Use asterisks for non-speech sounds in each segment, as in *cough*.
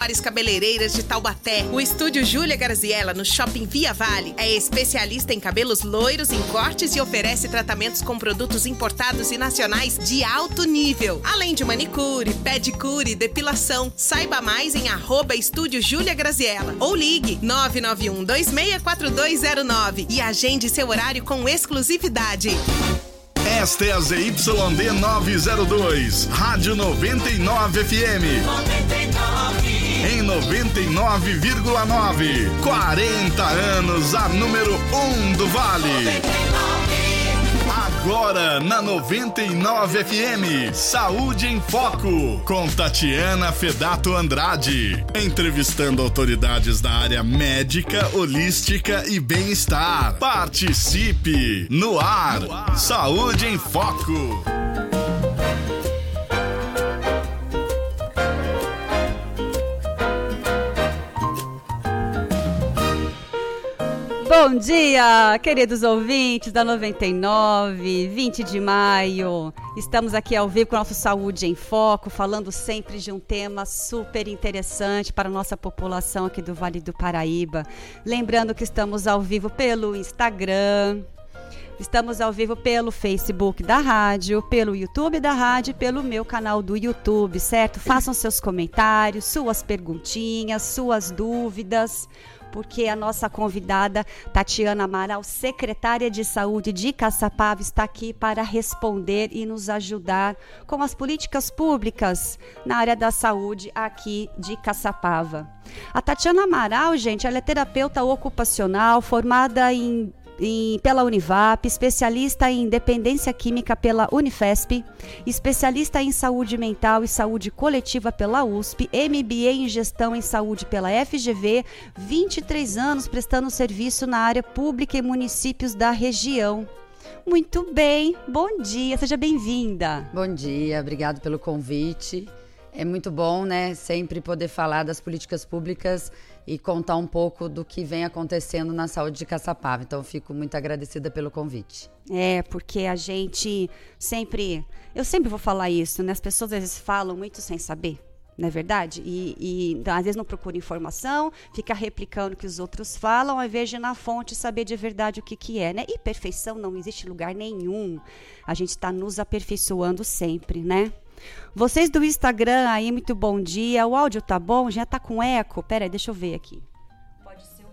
Pares Cabeleireiras de Taubaté. O estúdio Júlia Garziella, no Shopping Via Vale, é especialista em cabelos loiros, em cortes e oferece tratamentos com produtos importados e nacionais de alto nível. Além de manicure, pedicure, depilação. Saiba mais em arroba estúdio Júlia Graziella ou ligue 991 264209 e agende seu horário com exclusividade. Esta é a ZYD 902, Rádio 99 FM. 99 em 99,9. 40 anos, a número 1 um do Vale. 99. Agora na 99 FM, Saúde em Foco, com Tatiana Fedato Andrade. Entrevistando autoridades da área médica, holística e bem-estar. Participe no ar. Saúde em Foco. Bom dia, queridos ouvintes da 99, 20 de maio. Estamos aqui ao vivo com o nosso Saúde em Foco, falando sempre de um tema super interessante para a nossa população aqui do Vale do Paraíba. Lembrando que estamos ao vivo pelo Instagram, Estamos ao vivo pelo Facebook da rádio, pelo YouTube da rádio, pelo meu canal do YouTube, certo? Façam seus comentários, suas perguntinhas, suas dúvidas porque a nossa convidada Tatiana Amaral, secretária de Saúde de Caçapava, está aqui para responder e nos ajudar com as políticas públicas na área da saúde aqui de Caçapava. A Tatiana Amaral, gente, ela é terapeuta ocupacional, formada em em, pela Univap, especialista em dependência química pela Unifesp, especialista em saúde mental e saúde coletiva pela USP, MBA em gestão em saúde pela FGV, 23 anos prestando serviço na área pública e municípios da região. Muito bem, bom dia, seja bem-vinda. Bom dia, obrigado pelo convite. É muito bom, né, sempre poder falar das políticas públicas e contar um pouco do que vem acontecendo na saúde de Caçapava. Então, fico muito agradecida pelo convite. É, porque a gente sempre. Eu sempre vou falar isso, né? As pessoas às vezes falam muito sem saber. Não é verdade? E, e então, às vezes não procura informação, fica replicando o que os outros falam, ao invés de ir na fonte saber de verdade o que, que é, né? E perfeição não existe lugar nenhum. A gente está nos aperfeiçoando sempre, né? Vocês do Instagram aí, muito bom dia. O áudio tá bom? Já tá com eco? Pera aí, deixa eu ver aqui. Pode ser o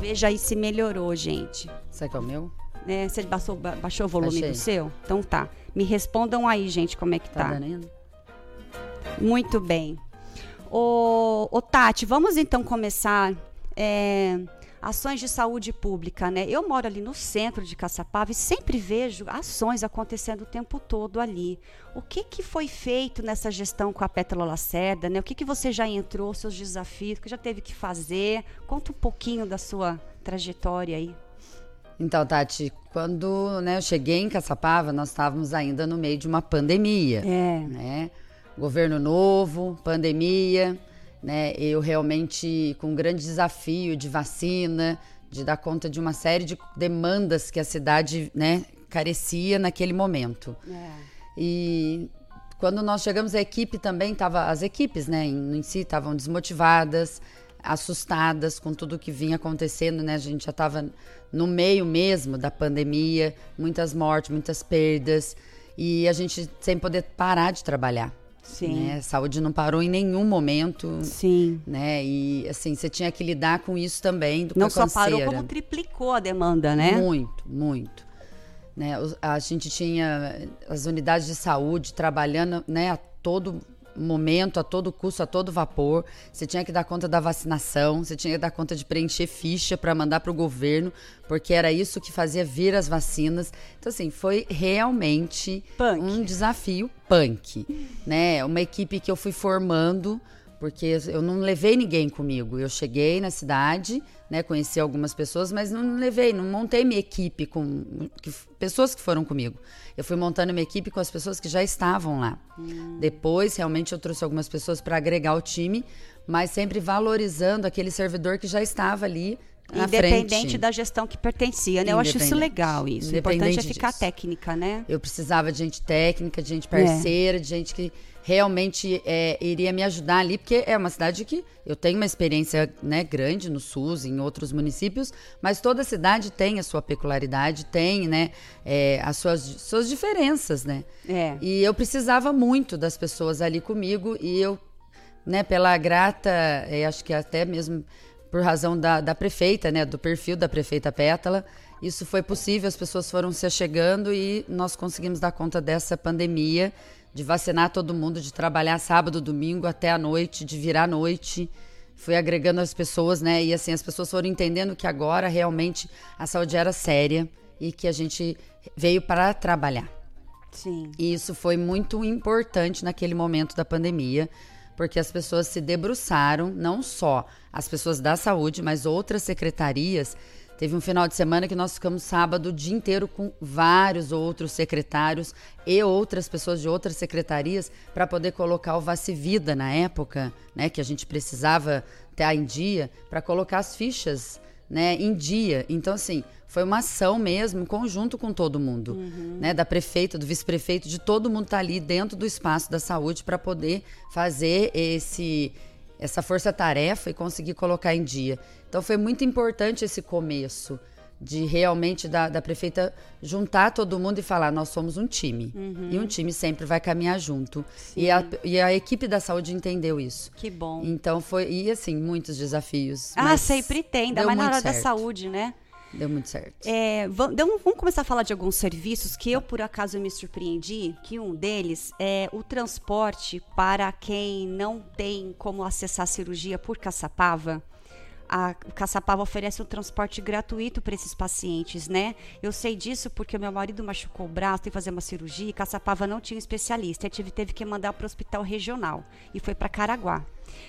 Veja aí se melhorou, gente. Será que é o meu? É, você baixou, baixou o volume Baixei. do seu? Então tá. Me respondam aí, gente, como é que tá. Tá Muito bem. Ô, ô Tati, vamos então começar é, ações de saúde pública, né? Eu moro ali no centro de Caçapava e sempre vejo ações acontecendo o tempo todo ali. O que, que foi feito nessa gestão com a Pétala Lacerda, né? O que, que você já entrou, seus desafios, o que já teve que fazer? Conta um pouquinho da sua trajetória aí. Então, Tati, quando né, eu cheguei em Caçapava, nós estávamos ainda no meio de uma pandemia. É. Né? Governo novo, pandemia né? Eu realmente com um grande desafio de vacina, de dar conta de uma série de demandas que a cidade, né, carecia naquele momento. É. E quando nós chegamos, a equipe também estava, as equipes, né, em, em si estavam desmotivadas, assustadas com tudo que vinha acontecendo, né? A gente já estava no meio mesmo da pandemia, muitas mortes, muitas perdas e a gente sem poder parar de trabalhar. Sim. Né? Saúde não parou em nenhum momento. Sim. Né? E assim, você tinha que lidar com isso também. não só parou, como triplicou a demanda, né? Muito, muito. Né? A gente tinha as unidades de saúde trabalhando né, a todo momento, a todo custo, a todo vapor. Você tinha que dar conta da vacinação, você tinha que dar conta de preencher ficha para mandar para o governo, porque era isso que fazia vir as vacinas. Então, assim, foi realmente punk. um desafio punk. né? Uma equipe que eu fui formando, porque eu não levei ninguém comigo. Eu cheguei na cidade, né, conheci algumas pessoas, mas não levei, não montei minha equipe com que, pessoas que foram comigo. Eu fui montando minha equipe com as pessoas que já estavam lá. Hum. Depois, realmente, eu trouxe algumas pessoas para agregar o time, mas sempre valorizando aquele servidor que já estava ali, Independente frente. da gestão que pertencia, né? Eu acho isso legal, isso. O importante é ficar disso. técnica, né? Eu precisava de gente técnica, de gente parceira, de gente que realmente é, iria me ajudar ali, porque é uma cidade que eu tenho uma experiência né, grande no SUS, em outros municípios, mas toda cidade tem a sua peculiaridade, tem né, é, as suas, suas diferenças, né? É. E eu precisava muito das pessoas ali comigo e eu, né, pela grata, é, acho que até mesmo por razão da, da prefeita, né, do perfil da prefeita Pétala, isso foi possível, as pessoas foram se achegando e nós conseguimos dar conta dessa pandemia, de vacinar todo mundo, de trabalhar sábado, domingo até a noite, de virar à noite. Fui agregando as pessoas, né? E assim, as pessoas foram entendendo que agora realmente a saúde era séria e que a gente veio para trabalhar. Sim. E isso foi muito importante naquele momento da pandemia, porque as pessoas se debruçaram, não só as pessoas da saúde, mas outras secretarias. Teve um final de semana que nós ficamos sábado o dia inteiro com vários outros secretários e outras pessoas de outras secretarias para poder colocar o Vacivida na época, né, que a gente precisava estar em dia, para colocar as fichas né, em dia. Então, assim, foi uma ação mesmo, em conjunto com todo mundo, uhum. né, da prefeita, do vice-prefeito, de todo mundo estar tá ali dentro do espaço da saúde para poder fazer esse essa força-tarefa e conseguir colocar em dia. Então foi muito importante esse começo de realmente da, da prefeita juntar todo mundo e falar nós somos um time. Uhum. e um time sempre vai caminhar junto. E a, e a equipe da saúde entendeu isso. Que bom. Então foi e assim muitos desafios ah sempre tem ainda mais na hora certo. da saúde né? Deu muito certo. É, vamos, vamos começar a falar de alguns serviços que eu, por acaso, me surpreendi, que um deles é o transporte para quem não tem como acessar a cirurgia por Caçapava a Caçapava oferece um transporte gratuito para esses pacientes, né? Eu sei disso porque o meu marido machucou o braço, tem que fazer uma cirurgia, e Caçapava não tinha um especialista, tive, teve que mandar para o hospital regional e foi para Caraguá.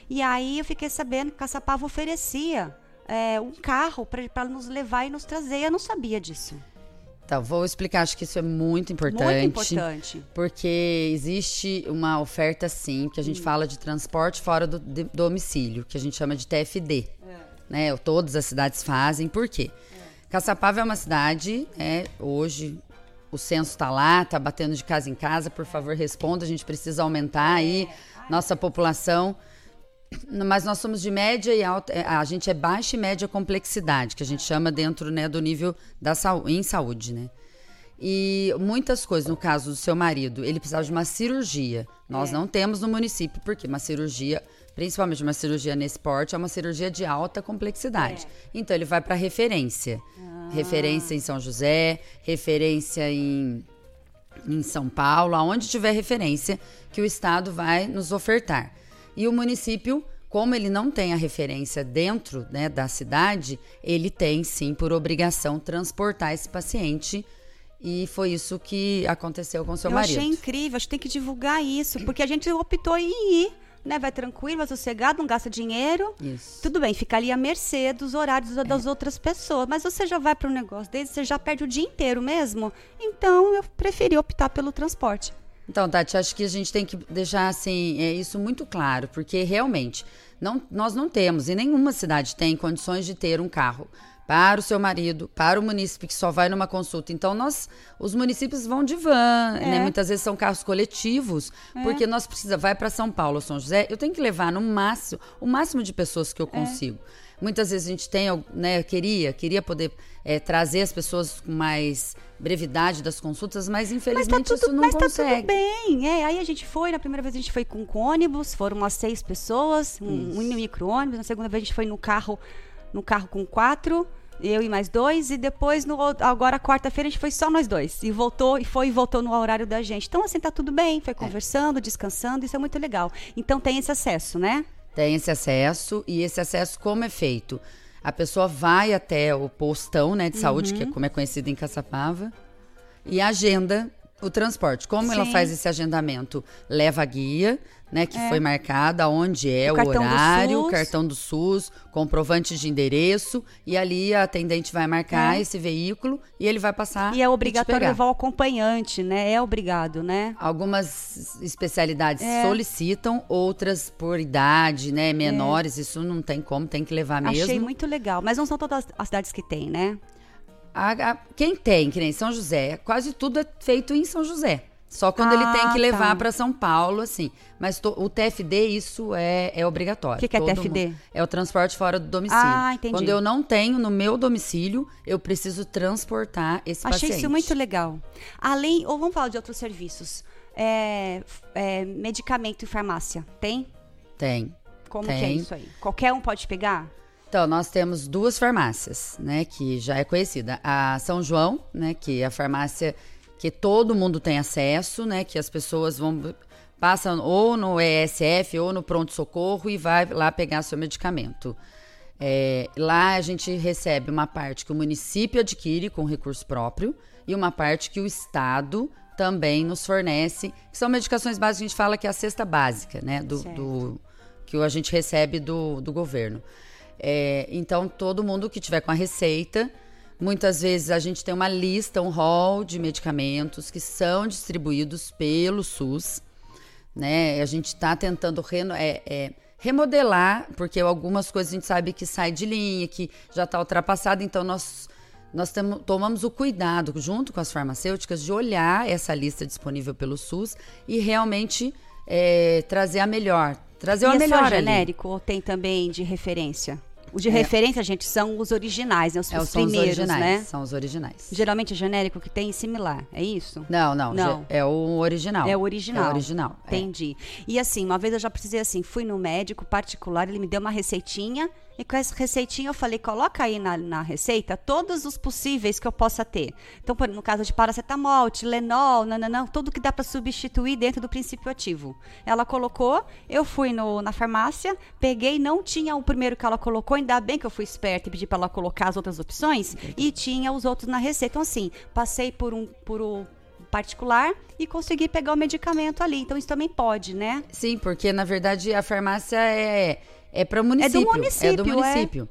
E aí eu fiquei sabendo que Caçapava oferecia é, um carro para nos levar e nos trazer, eu não sabia disso. Então, vou explicar, acho que isso é muito importante. Muito importante. Porque existe uma oferta, sim, que a gente hum. fala de transporte fora do, do, domicílio, que a gente chama de TFD né? Todas as cidades fazem. Por quê? Caçapava é uma cidade, né? Hoje o censo está lá, está batendo de casa em casa. Por favor, responda. A gente precisa aumentar aí nossa população. Mas nós somos de média e alta. É, a gente é baixa e média complexidade, que a gente chama dentro né, do nível da em saúde, né? E muitas coisas, no caso do seu marido, ele precisava de uma cirurgia. Nós é. não temos no município, porque uma cirurgia principalmente uma cirurgia nesse porte, é uma cirurgia de alta complexidade. É. Então ele vai para referência. Ah. Referência em São José, referência em, em São Paulo, aonde tiver referência que o Estado vai nos ofertar. E o município, como ele não tem a referência dentro né, da cidade, ele tem sim por obrigação transportar esse paciente e foi isso que aconteceu com seu Eu marido. Eu achei incrível, acho que tem que divulgar isso, porque a gente optou em ir né? Vai tranquilo, vai sossegado, não gasta dinheiro. Isso. Tudo bem, fica ali à mercê dos horários das é. outras pessoas. Mas você já vai para um negócio desse, você já perde o dia inteiro mesmo. Então eu preferi optar pelo transporte. Então, Tati, acho que a gente tem que deixar assim, é, isso muito claro, porque realmente não, nós não temos, e nenhuma cidade tem condições de ter um carro para o seu marido, para o munícipe que só vai numa consulta. Então, nós, os municípios vão de van, é. né? Muitas vezes são carros coletivos, é. porque nós precisa vai para São Paulo, São José, eu tenho que levar no máximo, o máximo de pessoas que eu é. consigo. É. Muitas vezes a gente tem, né, queria, queria poder é, trazer as pessoas com mais brevidade das consultas, mas infelizmente mas tá tudo, isso não mas consegue. Mas tá tudo bem, é, aí a gente foi, na primeira vez a gente foi com, com ônibus, foram umas seis pessoas, um, um micro-ônibus, na segunda vez a gente foi no carro no carro com quatro, eu e mais dois, e depois, no, agora quarta-feira, a gente foi só nós dois. E voltou, e foi e voltou no horário da gente. Então, assim, tá tudo bem, foi é. conversando, é. descansando, isso é muito legal. Então tem esse acesso, né? Tem esse acesso, e esse acesso como é feito? A pessoa vai até o postão né, de saúde, uhum. que é uhum. como é conhecido em Caçapava, e agenda O transporte, como ela Sim. faz esse agendamento? Leva a guia, né, que É. foi marcada, onde é O o, horário, o cartão do SUS, comprovante de endereço, e ali a atendente vai marcar É. esse veículo e ele vai passar E é obrigatório levar o acompanhante, né? É obrigado, né? Algumas especialidades É. solicitam, outras por idade, né, menores, isso não tem como, tem que levar mesmo. Achei muito legal. Mas não são todas as cidades que tem, né? A- a- quem tem, que nem São José, quase tudo é feito em São José. Só quando ele Ah, tem que levar tá. para São Paulo, assim. Mas to- o TFD, isso é, é obrigatório. O que que é Todo TFD? mundo- É o transporte fora do domicílio. Ah, entendi. Quando eu não tenho no meu domicílio, eu preciso transportar esse Achei paciente. isso muito legal. Além, ou vamos falar de outros serviços. É, é, medicamento em farmácia, tem? Tem. Como que é Tem. isso aí? Qualquer um pode pegar? Então, nós temos duas farmácias, né, que já é conhecida. A São João, né, que é a farmácia que todo mundo tem acesso, né, que as pessoas vão passam ou no ESF ou no pronto socorro e vai lá pegar seu medicamento. É, lá a gente recebe uma parte que o município adquire com recurso próprio e uma parte que o estado também nos fornece, que são medicações básicas, a gente fala que é a cesta básica, né, do, do- que a gente recebe do, do governo. É, então, todo mundo que tiver com a receita, muitas vezes a gente tem uma lista, um hall de medicamentos que são distribuídos pelo SUS, né? A gente está tentando reno- é, é, remodelar, porque algumas coisas a gente sabe que sai de linha, que já está ultrapassado, então nós nós tomamos o cuidado, junto com as farmacêuticas, de olhar essa lista disponível pelo SUS e realmente é, trazer a melhor. Trazer e o é melhor só ali. genérico ou tem também de referência? O de É. referência, gente, são os originais, né? Os, É, os são os primeiros, originais. né? São os originais. Geralmente é genérico que tem similar, é isso? Não, não, Não. É o original. É o original. É o original. é. Entendi. E assim, uma vez eu já precisei assim, fui no médico particular, ele me deu uma receitinha, e com essa receitinha eu falei, coloca aí na, na receita todos os possíveis que eu possa ter. Então, por, no caso de paracetamol, Tilenol, nananã, tudo que dá para substituir dentro do princípio ativo. Ela colocou, eu fui no, na farmácia, peguei, não tinha o primeiro que ela colocou, ainda bem que eu fui esperta e pedi para ela colocar as outras opções, e tinha os outros na receita. Então, assim, passei por um, por um particular e consegui pegar o medicamento ali. Então isso também pode, né? Sim, porque na verdade a farmácia é, é para o município. município, É do município.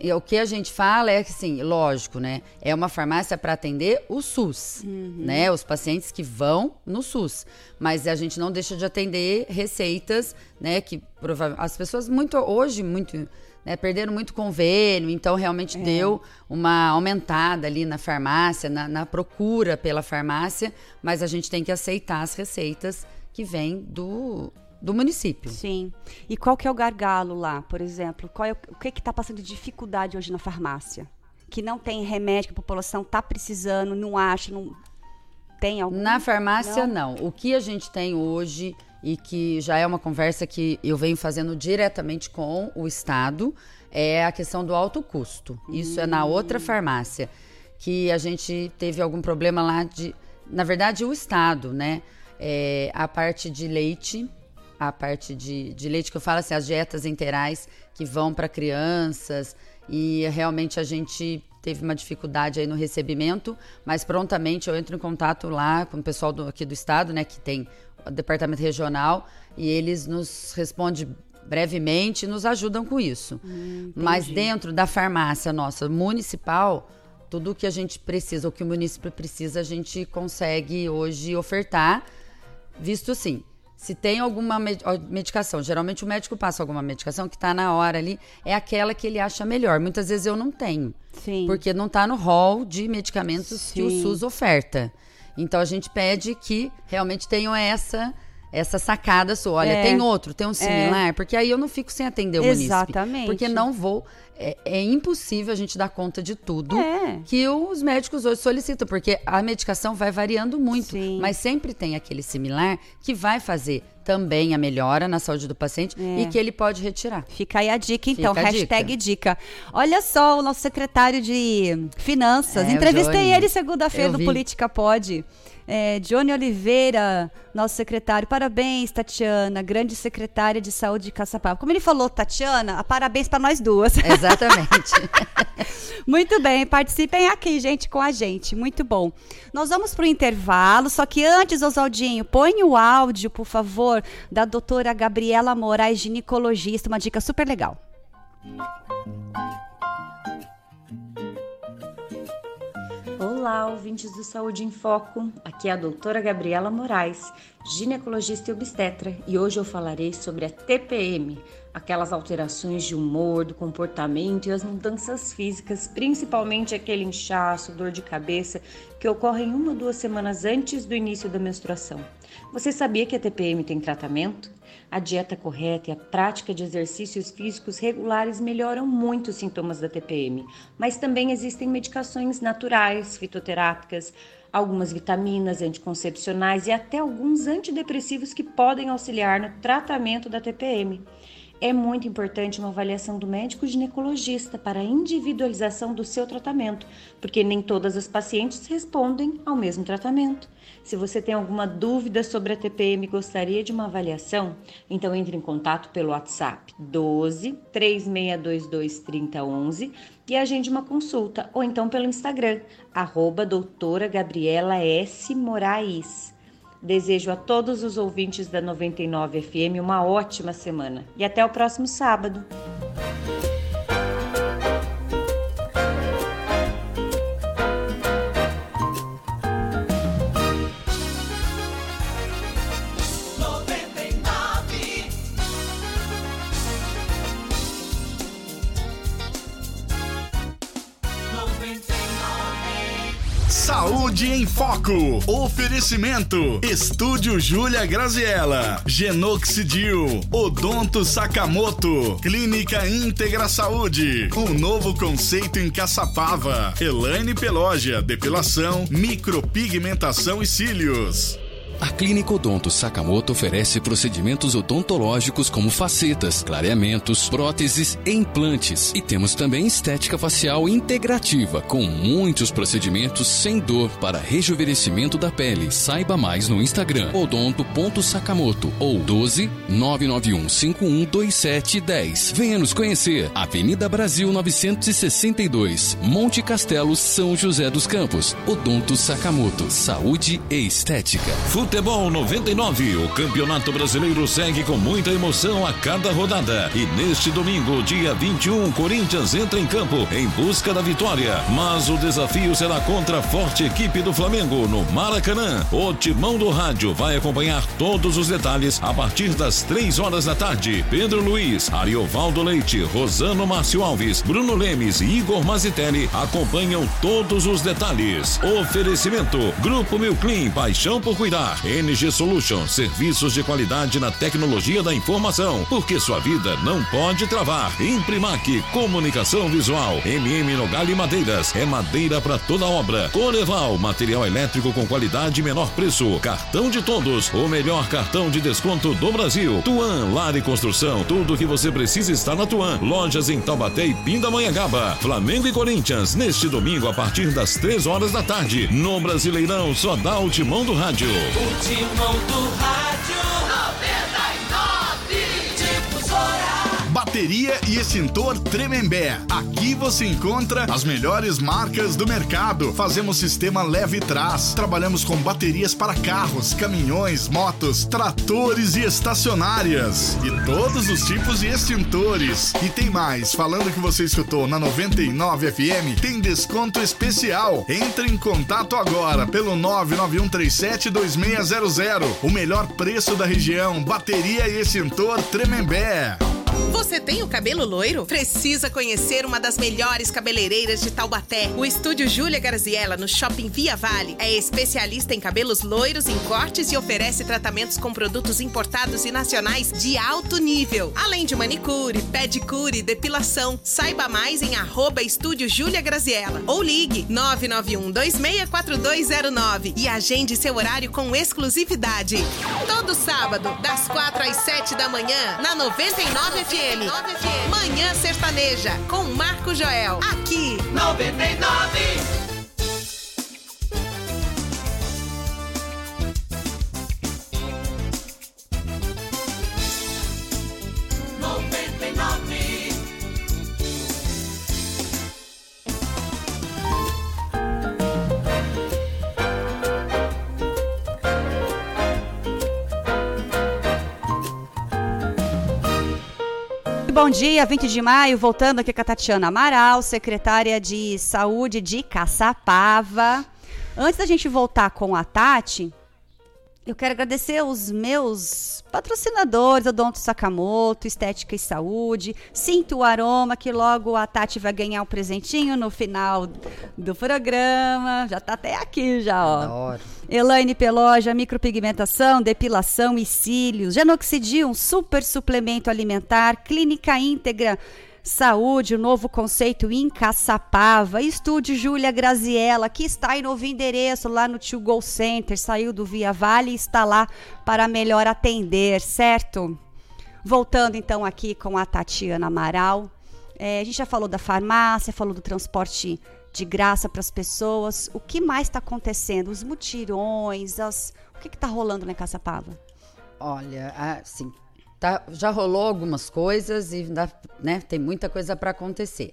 E o que a gente fala é que, assim, lógico, né? É uma farmácia para atender o SUS, né? Os pacientes que vão no SUS. Mas a gente não deixa de atender receitas, né? Que provavelmente as pessoas muito hoje muito né, perderam muito convênio, então realmente deu uma aumentada ali na farmácia, na, na procura pela farmácia, mas a gente tem que aceitar as receitas que vêm do, do município. Sim. E qual que é o gargalo lá, por exemplo? Qual é o, o que que tá passando de dificuldade hoje na farmácia? Que não tem remédio, que a população tá precisando, não acha, não tem algum? Na farmácia, não. O que a gente tem hoje e que já é uma conversa que eu venho fazendo diretamente com o Estado é a questão do alto custo. Isso é na outra farmácia que a gente teve algum problema lá de, na verdade, o Estado, né? É, a parte de leite, a parte de, de leite que eu falo assim, as dietas integrais que vão para crianças e realmente a gente teve uma dificuldade aí no recebimento, mas prontamente eu entro em contato lá com o pessoal do, aqui do estado, né, que tem o departamento regional e eles nos respondem brevemente e nos ajudam com isso. mas dentro da farmácia nossa municipal, tudo o que a gente precisa, o que o município precisa, a gente consegue hoje ofertar, visto assim. Se tem alguma medicação, geralmente o médico passa alguma medicação que está na hora ali, é aquela que ele acha melhor. Muitas vezes eu não tenho, Sim. porque não está no rol de medicamentos que o Sim. SUS oferta. Então a gente pede que realmente tenham essa essa sacada sua. Olha, É. tem outro, tem um similar, porque aí eu não fico sem atender o. Exatamente. Porque não vou. É, é impossível a gente dar conta de tudo É. que os médicos hoje solicitam, porque a medicação vai variando muito, Sim. mas sempre tem aquele similar que vai fazer também a melhora na saúde do paciente É. e que ele pode retirar. Fica aí a dica, então. A Hashtag dica. Olha só, o nosso secretário de Finanças. É, Entrevistei ele segunda-feira no. Política Pode. É, Johnny Oliveira, nosso secretário. Parabéns, Tatiana, grande secretária de saúde de Caçapava. Como ele falou, Tatiana, parabéns para nós duas. *laughs* Exatamente. Muito bem, participem aqui, gente, com a gente. Muito bom. Nós vamos para o intervalo, só que antes, Oswaldinho, põe o áudio, por favor, da doutora Gabriela Moraes, ginecologista, uma dica super legal. Olá, ouvintes do Saúde em Foco. Aqui é a doutora Gabriela Moraes, ginecologista e obstetra, e hoje eu falarei sobre a TPM, aquelas alterações de humor, do comportamento e as mudanças físicas, principalmente aquele inchaço, dor de cabeça que ocorrem uma ou duas semanas antes do início da menstruação. Você sabia que a TPM tem tratamento? A dieta correta e a prática de exercícios físicos regulares melhoram muito os sintomas da TPM, mas também existem medicações naturais, fitoterápicas, algumas vitaminas anticoncepcionais e até alguns antidepressivos que podem auxiliar no tratamento da TPM. É muito importante uma avaliação do médico ginecologista para a individualização do seu tratamento, porque nem todas as pacientes respondem ao mesmo tratamento. Se você tem alguma dúvida sobre a TPM e gostaria de uma avaliação, então entre em contato pelo WhatsApp 12 3622 3011 e agende uma consulta, ou então pelo Instagram, arroba doutora Gabriela S. Moraes. Desejo a todos os ouvintes da 99 FM uma ótima semana e até o próximo sábado. Foco. Oferecimento. Estúdio Júlia Graziella. Genoxidil. Odonto Sakamoto. Clínica Íntegra Saúde. Um novo conceito em Caçapava. Elaine Pelógia. Depilação, micropigmentação e cílios. A Clínica Odonto Sakamoto oferece procedimentos odontológicos como facetas, clareamentos, próteses e implantes. E temos também estética facial integrativa, com muitos procedimentos sem dor para rejuvenescimento da pele. Saiba mais no Instagram odonto.sakamoto ou 12 991 512710. Venha nos conhecer. Avenida Brasil 962, Monte Castelo, São José dos Campos. Odonto Sakamoto, saúde e estética. Futebol 99, o Campeonato Brasileiro segue com muita emoção a cada rodada. E neste domingo, dia 21, Corinthians entra em campo em busca da vitória. Mas o desafio será contra a forte equipe do Flamengo no Maracanã. O Timão do Rádio vai acompanhar todos os detalhes a partir das 3 horas da tarde. Pedro Luiz, Ariovaldo Leite, Rosano Márcio Alves, Bruno Lemes e Igor Mazitelli acompanham todos os detalhes. Oferecimento: Grupo Milclean, paixão por cuidar. NG Solution, serviços de qualidade na tecnologia da informação, porque sua vida não pode travar. Imprimac, comunicação visual. MM Nogal e Madeiras, é madeira para toda obra. Coreval, material elétrico com qualidade e menor preço. Cartão de todos, o melhor cartão de desconto do Brasil. Tuan, Lar e Construção, tudo que você precisa está na Tuan. Lojas em Taubaté e Pindamonhangaba. Flamengo e Corinthians, neste domingo a partir das 3 horas da tarde. No Brasileirão, só dá o timão do rádio. Timão do rádio Bateria e extintor Tremembé. Aqui você encontra as melhores marcas do mercado. Fazemos sistema leve trás. Trabalhamos com baterias para carros, caminhões, motos, tratores e estacionárias. E todos os tipos de extintores. E tem mais, falando que você escutou na 99 FM, tem desconto especial. Entre em contato agora pelo 991372600. O melhor preço da região. Bateria e extintor Tremembé. Você tem o cabelo loiro? Precisa conhecer uma das melhores cabeleireiras de Taubaté. O estúdio Júlia Garziella, no Shopping Via Vale, é especialista em cabelos loiros, em cortes e oferece tratamentos com produtos importados e nacionais de alto nível. Além de manicure, pedicure, depilação. Saiba mais em arroba estúdio Júlia Graziella ou ligue 991 264209 e agende seu horário com exclusividade. Todo sábado, das 4 às 7 da manhã, na 99 FM. Manhã Sertaneja, com Marco Joel. Aqui, 99. Bom dia, 20 de maio, voltando aqui com a Tatiana Amaral, secretária de Saúde de Caçapava. Antes da gente voltar com a Tati, eu quero agradecer os meus patrocinadores, Odonto Sakamoto, Estética e Saúde, Sinto o Aroma, que logo a Tati vai ganhar um presentinho no final do programa. Já tá até aqui já, ó. Adoro. Elaine Peloja, micropigmentação, depilação e cílios. Genoxidil, um super suplemento alimentar. Clínica Íntegra Saúde, o novo conceito em Caçapava. Estúdio Júlia Graziella, que está em novo endereço lá no Tio Go Center. Saiu do Via Vale e está lá para melhor atender, certo? Voltando então aqui com a Tatiana Amaral. É, a gente já falou da farmácia, falou do transporte de graça para as pessoas. O que mais está acontecendo? Os mutirões, as... o que está rolando em Caçapava? Olha, assim, tá, já rolou algumas coisas e ainda, né, tem muita coisa para acontecer.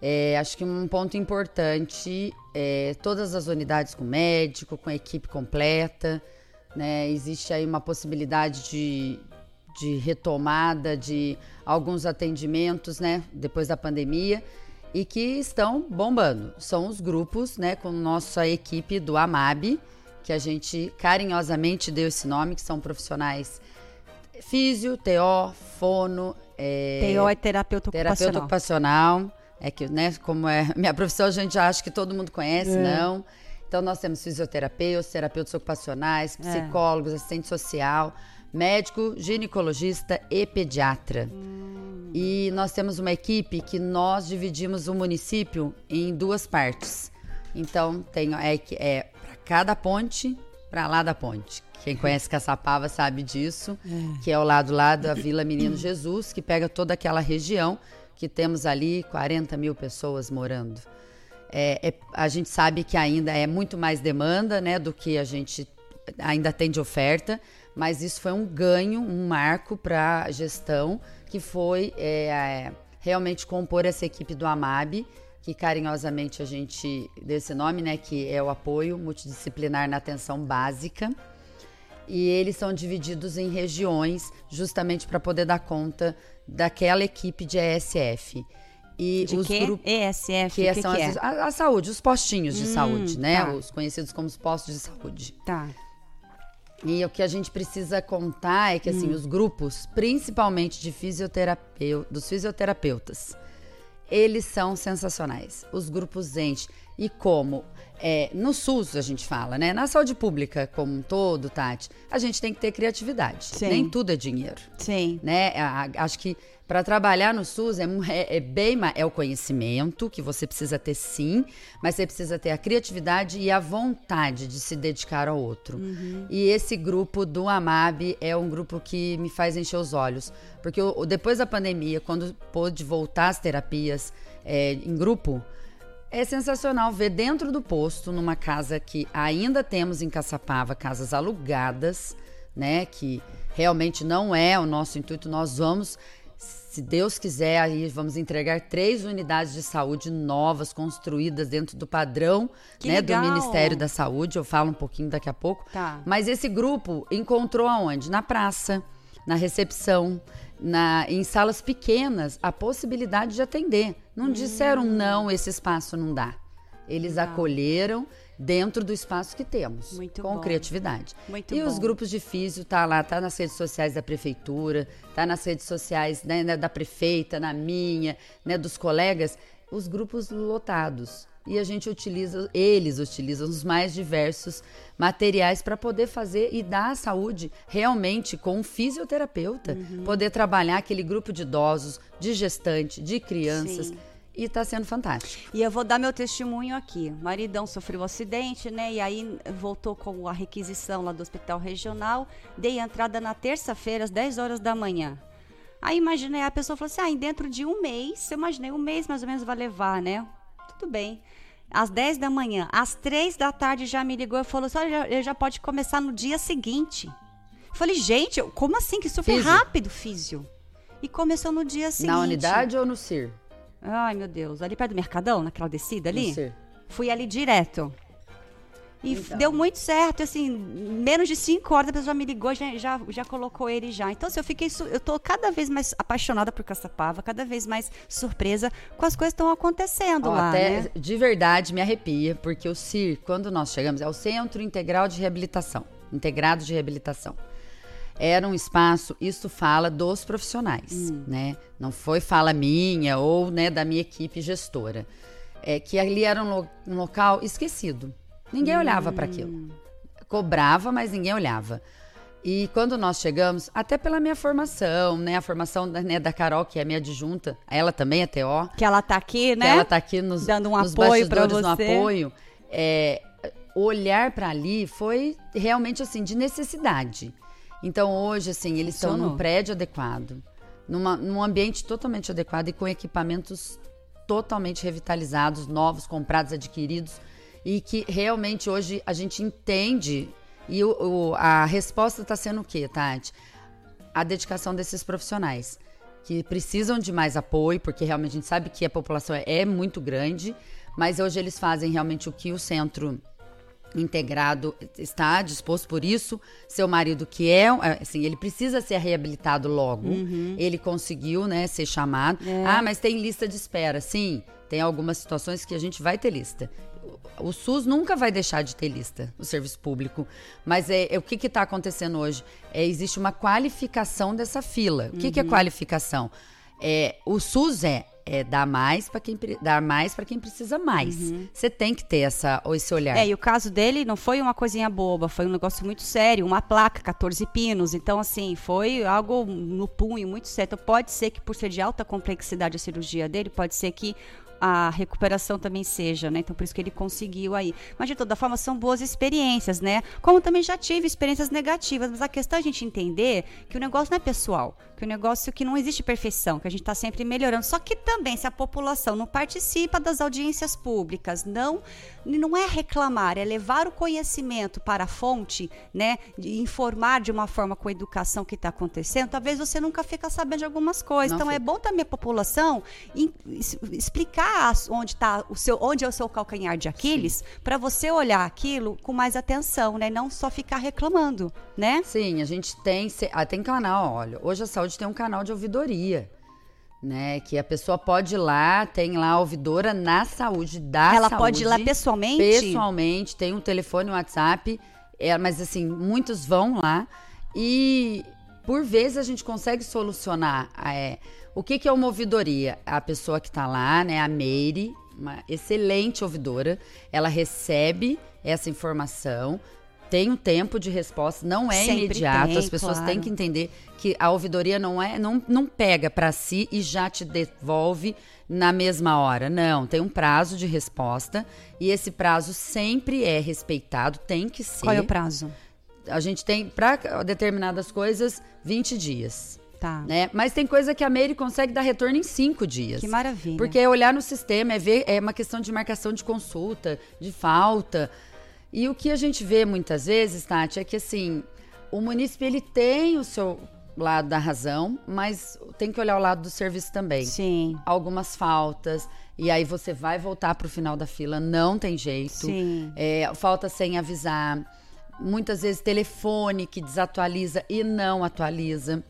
É, acho que um ponto importante é todas as unidades com médico, com equipe completa, né? Existe aí uma possibilidade de, de retomada de alguns atendimentos, né? Depois da pandemia e que estão bombando. São os grupos, né? Com nossa equipe do AMAB, que a gente carinhosamente deu esse nome, que são profissionais físio, TO, fono, é, TO é terapeuta terapeuta ocupacional. ocupacional. É que, né, como é *laughs* minha profissão, a gente acha que todo mundo conhece, É. não. Então, nós temos fisioterapeutas, terapeutas ocupacionais, É. psicólogos, assistente social, médico, ginecologista e pediatra. E nós temos uma equipe que nós dividimos o município em duas partes. Então, tem é, é para cada ponte, para lá da ponte. Quem conhece Caçapava sabe disso, que é o lado lá da Vila Menino Jesus, que pega toda aquela região que temos ali 40 mil pessoas morando. É, é- a gente sabe que ainda é muito mais demanda, né, do que a gente ainda tem de oferta, mas isso foi um ganho, um marco para a gestão, que foi é, é, realmente compor essa equipe do AMAB, que carinhosamente a gente deu esse nome, né, que é o apoio multidisciplinar na atenção básica. E eles são divididos em regiões, justamente para poder dar conta daquela equipe de ESF. E De os grupos ESF, que que, são que é? as- a, a saúde, os postinhos de Hum, saúde, né? tá. Os conhecidos como os postos de saúde. Tá. E o que a gente precisa contar é que assim, Hum. os grupos, principalmente de fisioterapeu, dos fisioterapeutas, eles são sensacionais. Os grupos ente. E como é, no SUS a gente fala, né? Na saúde pública como um todo, Tati, a gente tem que ter criatividade. Sim. Nem tudo é dinheiro Sim. né? A- a- Acho que para trabalhar no SUS é, é- é bem é o conhecimento que você precisa ter sim, mas você precisa ter a criatividade e a vontade de se dedicar ao outro. E esse grupo do Amab é um grupo que me faz encher os olhos, porque o- depois da pandemia, quando pôde voltar as terapias é, em grupo, é sensacional ver dentro do posto, numa casa que ainda temos em Caçapava, casas alugadas, né? Que realmente não é o nosso intuito. Nós vamos, se Deus quiser, aí vamos entregar três unidades de saúde novas, construídas dentro do padrão né, do legal! Ministério da Saúde. Eu falo um pouquinho daqui a pouco. Tá. Mas esse grupo encontrou aonde? Na praça, na recepção, na, em salas pequenas, a possibilidade de atender. Não disseram não, esse espaço não dá. Eles acolheram, dentro do espaço que temos, Muito com bom. criatividade. Muito e bom. os grupos de físio tá lá, tá nas redes sociais da prefeitura, tá nas redes sociais né, né, da prefeita, na minha, né, dos colegas, os grupos lotados. E a gente utiliza, eles utilizam os mais diversos materiais para poder fazer e dar a saúde realmente com um fisioterapeuta, Uhum. poder trabalhar aquele grupo de idosos, de gestante, de crianças. Sim. E está sendo fantástico. E eu vou dar meu testemunho aqui. O maridão sofreu um acidente, né? E aí voltou com a requisição lá do hospital regional. Dei entrada na terça-feira, às 10 horas da manhã. Aí imaginei, a pessoa falou assim: ah, dentro de um mês, eu imaginei um mês mais ou menos vai levar, né? Tudo bem. Às 10 da manhã, às 3 da tarde já me ligou e falou assim: olha, já- ele já pode começar no dia seguinte. Eu falei, gente, como assim? Que super Físio? rápido, físio. E começou no dia seguinte. Na unidade ou no CIR? Ai, meu Deus. Ali perto do Mercadão, naquela descida ali? CIR. Fui ali direto. E Então. deu muito certo, assim, menos de cinco horas a pessoa me ligou, já, já, já colocou ele já. Então, assim, eu fiquei, eu tô cada vez mais apaixonada por Caçapava, cada vez mais surpresa com as coisas que estão acontecendo Ó, lá, até né? de verdade me arrepia, porque o CIR, quando nós chegamos, é o Centro Integral de Reabilitação, integrado de reabilitação. Era um espaço, isso fala dos profissionais, Hum. né? Não foi fala minha ou né, da minha equipe gestora. É que ali era um, lo- um local esquecido. Ninguém olhava para aquilo. Cobrava, mas ninguém olhava. E quando nós chegamos, até pela minha formação, né? A formação da, né, da Carol, que é minha adjunta, ela também é TO, Que ela tá aqui, né? ela tá aqui nos, Dando um nos apoio pra bastidores, no você. apoio. É, olhar para ali foi realmente assim de necessidade. Então hoje assim eles estão num prédio adequado, numa, num ambiente totalmente adequado e com equipamentos totalmente revitalizados, novos, comprados, adquiridos e que realmente hoje a gente entende e o- o- a resposta está sendo o quê, Tati? a dedicação desses profissionais que precisam de mais apoio, porque realmente a gente sabe que a população é, é muito grande, mas hoje eles fazem realmente o que o centro integrado está disposto por isso. Seu marido que é, assim, ele precisa ser reabilitado logo. Ele conseguiu, né, ser chamado. Ah, mas tem lista de espera. Sim, tem algumas situações que a gente vai ter lista. O SUS nunca vai deixar de ter lista, o serviço público. Mas é, é o que está acontecendo hoje? É, existe uma qualificação dessa fila. O que, que é qualificação? É, o SUS é, é dar mais para quem dar mais para quem precisa mais. Você tem que ter essa esse olhar. É, e o caso dele não foi uma coisinha boba, foi um negócio muito sério, uma placa, 14 pinos. Então, assim, foi algo no punho, muito sério. Então, pode ser que, por ser de alta complexidade a cirurgia dele, pode ser que a recuperação também seja, né? Então, por isso que ele conseguiu aí. Mas, de toda forma, são boas experiências, né? Como também já tive experiências negativas, mas a questão é a gente entender que o negócio não é pessoal, que o negócio é que não existe perfeição, que a gente está sempre melhorando. Só que também, se a população não participa das audiências públicas, não, não é reclamar, é levar o conhecimento para a fonte, né? De informar de uma forma com a educação que está acontecendo, talvez você nunca fica sabendo de algumas coisas. Não então, é fica. bom também a população explicar onde tá o seu, onde é o seu calcanhar de Aquiles, para você olhar aquilo com mais atenção, né? Não só ficar reclamando, né? Sim, a gente tem, ah, tem canal, olha, hoje a saúde tem um canal de ouvidoria, né, que a pessoa pode ir lá, tem lá a ouvidora na saúde da Ela saúde. pode ir lá pessoalmente? Pessoalmente, tem um telefone, um WhatsApp, é, mas assim, muitos vão lá e por vezes a gente consegue solucionar é, o que, que é uma ouvidoria? A pessoa que está lá, né, a Meire, uma excelente ouvidora, ela recebe essa informação, tem um tempo de resposta, não é Sempre imediato, tem, as pessoas claro. têm que entender que a ouvidoria não é, não, não pega para si e já te devolve na mesma hora. Não, tem um prazo de resposta e esse prazo sempre é respeitado, tem que ser. Qual é o prazo? A gente tem para determinadas coisas 20 dias. Tá. Né? Mas tem coisa que a Meire consegue dar retorno em cinco dias. Que maravilha. Porque é olhar no sistema, é ver, é uma questão de marcação de consulta, de falta. E o que a gente vê muitas vezes, Tati, é que assim, o munícipe ele tem o seu lado da razão, mas tem que olhar o lado do serviço também. Sim. Algumas faltas, e aí você vai voltar pro final da fila, não tem jeito. Sim. É, falta sem avisar. Muitas vezes telefone que desatualiza e não atualiza.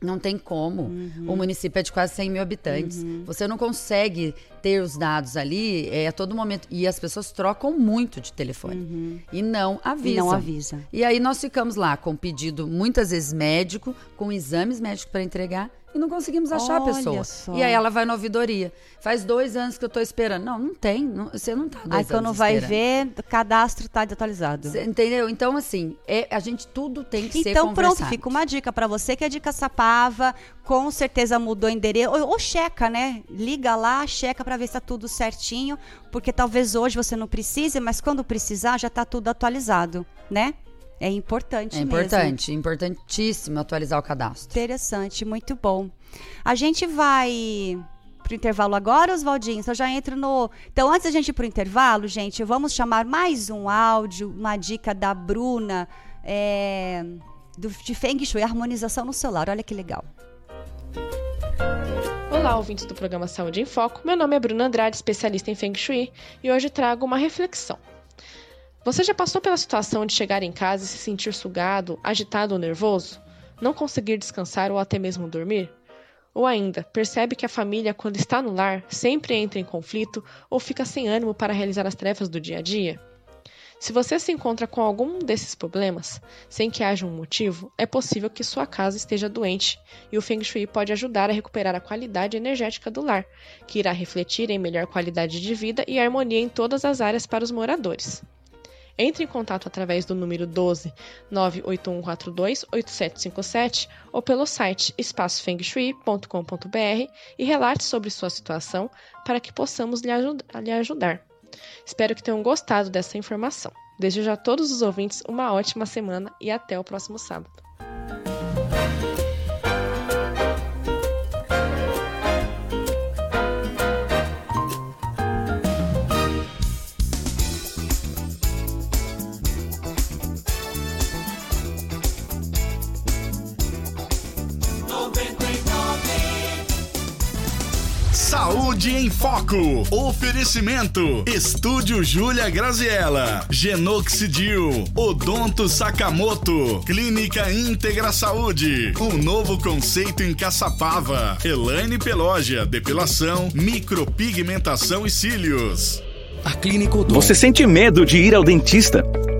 Não tem como. Uhum. O município é de quase 100 mil habitantes. Você não consegue ter os dados ali é a todo momento. E as pessoas trocam muito de telefone. E não avisam. E não avisa. E aí nós ficamos lá com pedido, muitas vezes médico, com exames médicos para entregar e não conseguimos achar a Olha pessoa. só. E aí ela vai na ouvidoria. Faz dois anos que eu tô esperando. Não, não tem. não- você não tá dois Aí quando vai esperando. ver, o cadastro tá desatualizado. Cê entendeu? Então, assim, é, a gente tudo tem que ser Então pronto, fica uma dica pra você que é de Caçapava, com certeza mudou o endereço, ou, ou checa, né? Liga lá, checa pra ver se tá tudo certinho, porque talvez hoje você não precise, mas quando precisar já tá tudo atualizado, né? É importante É mesmo. importante, importantíssimo atualizar o cadastro. Interessante, muito bom. A gente vai pro intervalo agora, Oswaldinho? Então já entro no. Então, antes da gente ir pro intervalo, gente, vamos chamar mais um áudio, uma dica da Bruna, é, do, de Feng Shui, harmonização no celular. Olha que legal. Olá, ouvintes do programa Saúde em Foco. Meu nome é Bruna Andrade, especialista em Feng Shui, e hoje trago uma reflexão. Você já passou pela situação de chegar em casa e se sentir sugado, agitado ou nervoso? Não conseguir descansar ou até mesmo dormir? Ou ainda, percebe que a família, quando está no lar, sempre entra em conflito ou fica sem ânimo para realizar as tarefas do dia a dia? Se você se encontra com algum desses problemas, sem que haja um motivo, é possível que sua casa esteja doente e o Feng Shui pode ajudar a recuperar a qualidade energética do lar, que irá refletir em melhor qualidade de vida e harmonia em todas as áreas para os moradores. Entre em contato através do número 12 98142 8757 ou pelo site espaçofengshui.com.br e relate sobre sua situação para que possamos lhe, ajud- lhe ajudar. Espero que tenham gostado dessa informação. Desejo a todos os ouvintes uma ótima semana e até o próximo sábado. Saúde em Foco. Oferecimento. Estúdio Júlia Graziella. Genoxidil. Odonto Sakamoto. Clínica Íntegra Saúde. Um novo conceito em Caçapava. Elaine Pelógia. Depilação, micropigmentação e cílios. A Clínica Odonto. Você sente medo de ir ao dentista?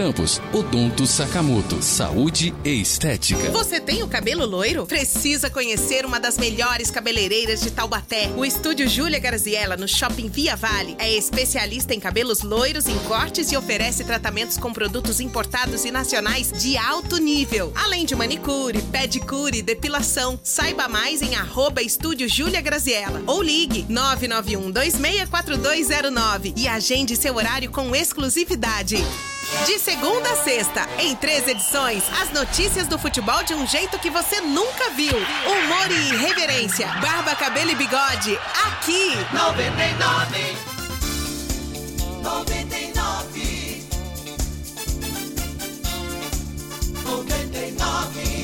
Campos, Odonto Sakamoto, Saúde e Estética. Você tem o cabelo loiro? Precisa conhecer uma das melhores cabeleireiras de Taubaté. O estúdio Júlia Garziella, no Shopping Via Vale, é especialista em cabelos loiros em cortes e oferece tratamentos com produtos importados e nacionais de alto nível. Além de manicure, pedicure e depilação. Saiba mais em arroba estúdio Júlia Graziella ou ligue 991 264209 e agende seu horário com exclusividade. De segunda a sexta, em três edições, as notícias do futebol de um jeito que você nunca viu. Humor e irreverência, barba, cabelo e bigode, aqui. 99 99 99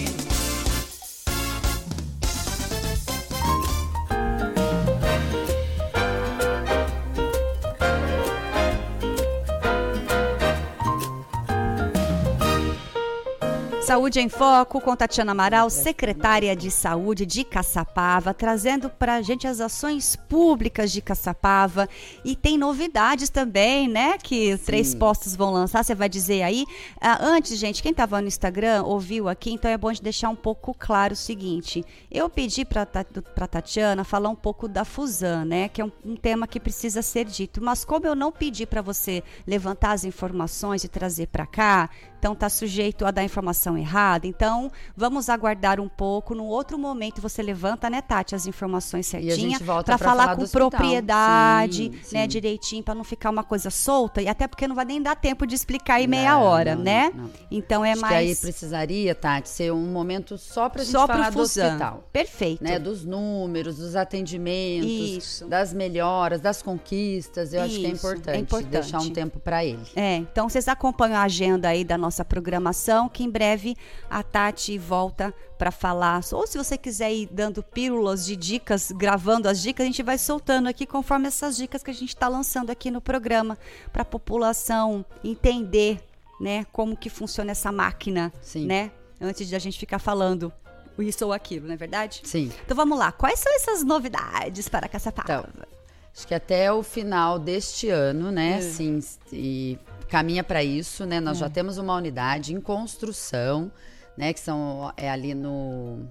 Saúde em Foco com Tatiana Amaral, secretária de Saúde de Caçapava, trazendo para a gente as ações públicas de Caçapava. E tem novidades também, né? Que os três postos vão lançar, você vai dizer aí. Ah, antes, gente, quem estava no Instagram ouviu aqui, então é bom de deixar um pouco claro o seguinte. Eu pedi para a Tatiana falar um pouco da Fusan, né? Que é um, um tema que precisa ser dito. Mas como eu não pedi para você levantar as informações e trazer para cá, então tá sujeito a dar informação errada. Então, vamos aguardar um pouco. Num outro momento, você levanta, né, Tati, as informações certinhas para falar, falar com propriedade, sim, né, sim. direitinho, para não ficar uma coisa solta. E até porque não vai nem dar tempo de explicar em meia não, hora, não, né? Não, então é Acho mais. Que aí precisaria, Tati, ser um momento só para gente só falar do hospital. Perfeito. Né, dos números, dos atendimentos, Isso. das melhoras, das conquistas. Eu Isso. acho que é importante, é importante. deixar um tempo para ele. É, então vocês acompanham a agenda aí da nossa programação, que em breve a Tati volta para falar. Ou se você quiser ir dando pílulas de dicas, gravando as dicas, a gente vai soltando aqui conforme essas dicas que a gente está lançando aqui no programa para a população entender, né, como que funciona essa máquina, Sim. né? Antes de a gente ficar falando isso ou aquilo, não é verdade? Sim. Então vamos lá. Quais são essas novidades para Caçapava? Então, acho que até o final deste ano, né? É. Sim, e caminha para isso, né? Nós é. já temos uma unidade em construção né? Que são é ali no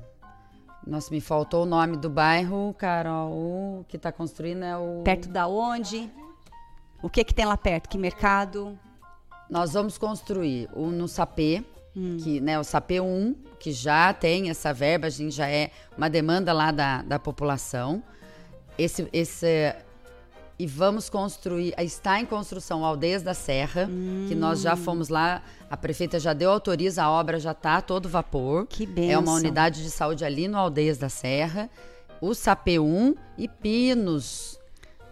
nossa, me faltou o nome do bairro, Carol, que está construindo é o perto da onde? O que que tem lá perto? Que mercado? Nós vamos construir o no Sapê, hum. que né, o Sapê 1, que já tem essa verba, a gente já é uma demanda lá da, da população. Esse, esse e vamos construir, está em construção Aldeias da Serra, hum. que nós já fomos lá, a prefeita já deu autoriza, a obra já está a todo vapor. Que bem. É uma unidade de saúde ali no Aldeias da Serra, o SAP1 e Pinos,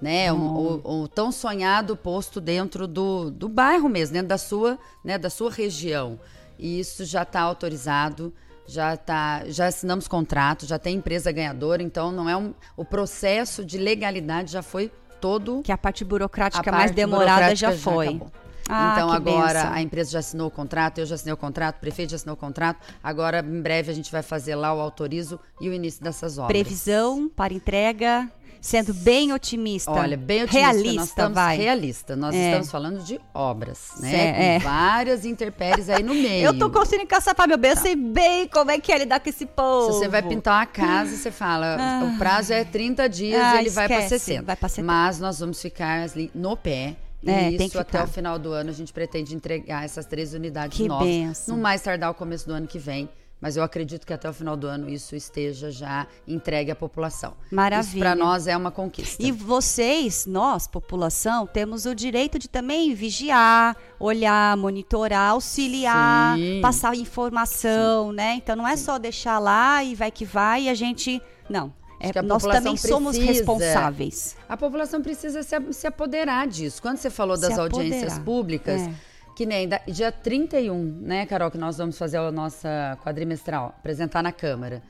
né? Oh. O, o, o, tão sonhado posto dentro do, do bairro mesmo, dentro da sua, né, da sua região. E isso já está autorizado já tá, já assinamos contrato, já tem empresa ganhadora, então não é um, o processo de legalidade já foi todo. Que a parte burocrática a mais demorada já foi. Já ah, então agora benção. a empresa já assinou o contrato, eu já assinei o contrato, o prefeito já assinou o contrato. Agora, em breve, a gente vai fazer lá o autorizo e o início dessas obras. Previsão para entrega sendo bem otimista. Olha, bem otimista. Realista, nós estamos, vai. Realista. Nós é. estamos falando de obras, né? É. Com várias intempéries aí no meio. *laughs* eu tô conseguindo caçapar meu bem, eu sei bem como é que é lidar com esse povo. Se você vai pintar uma casa, você fala, ah. o prazo é 30 dias ah, e ele vai para 60. Vai pra 60. Mas nós vamos ficar no pé é, e isso até o final do ano a gente pretende entregar essas três unidades que novas. Benção. No mais tardar o começo do ano que vem mas eu acredito que até o final do ano isso esteja já entregue à população. Maravilha. Isso para nós é uma conquista. E vocês, nós, população, temos o direito de também vigiar, olhar, monitorar, auxiliar, Sim. passar informação, Sim. né? Então não é Sim. só deixar lá e vai que vai e a gente. Não. É, nós também precisa, somos responsáveis. A população precisa se, se apoderar disso. Quando você falou das audiências públicas. É que nem da, dia 31, né, Carol, que nós vamos fazer a nossa quadrimestral, apresentar na Câmara.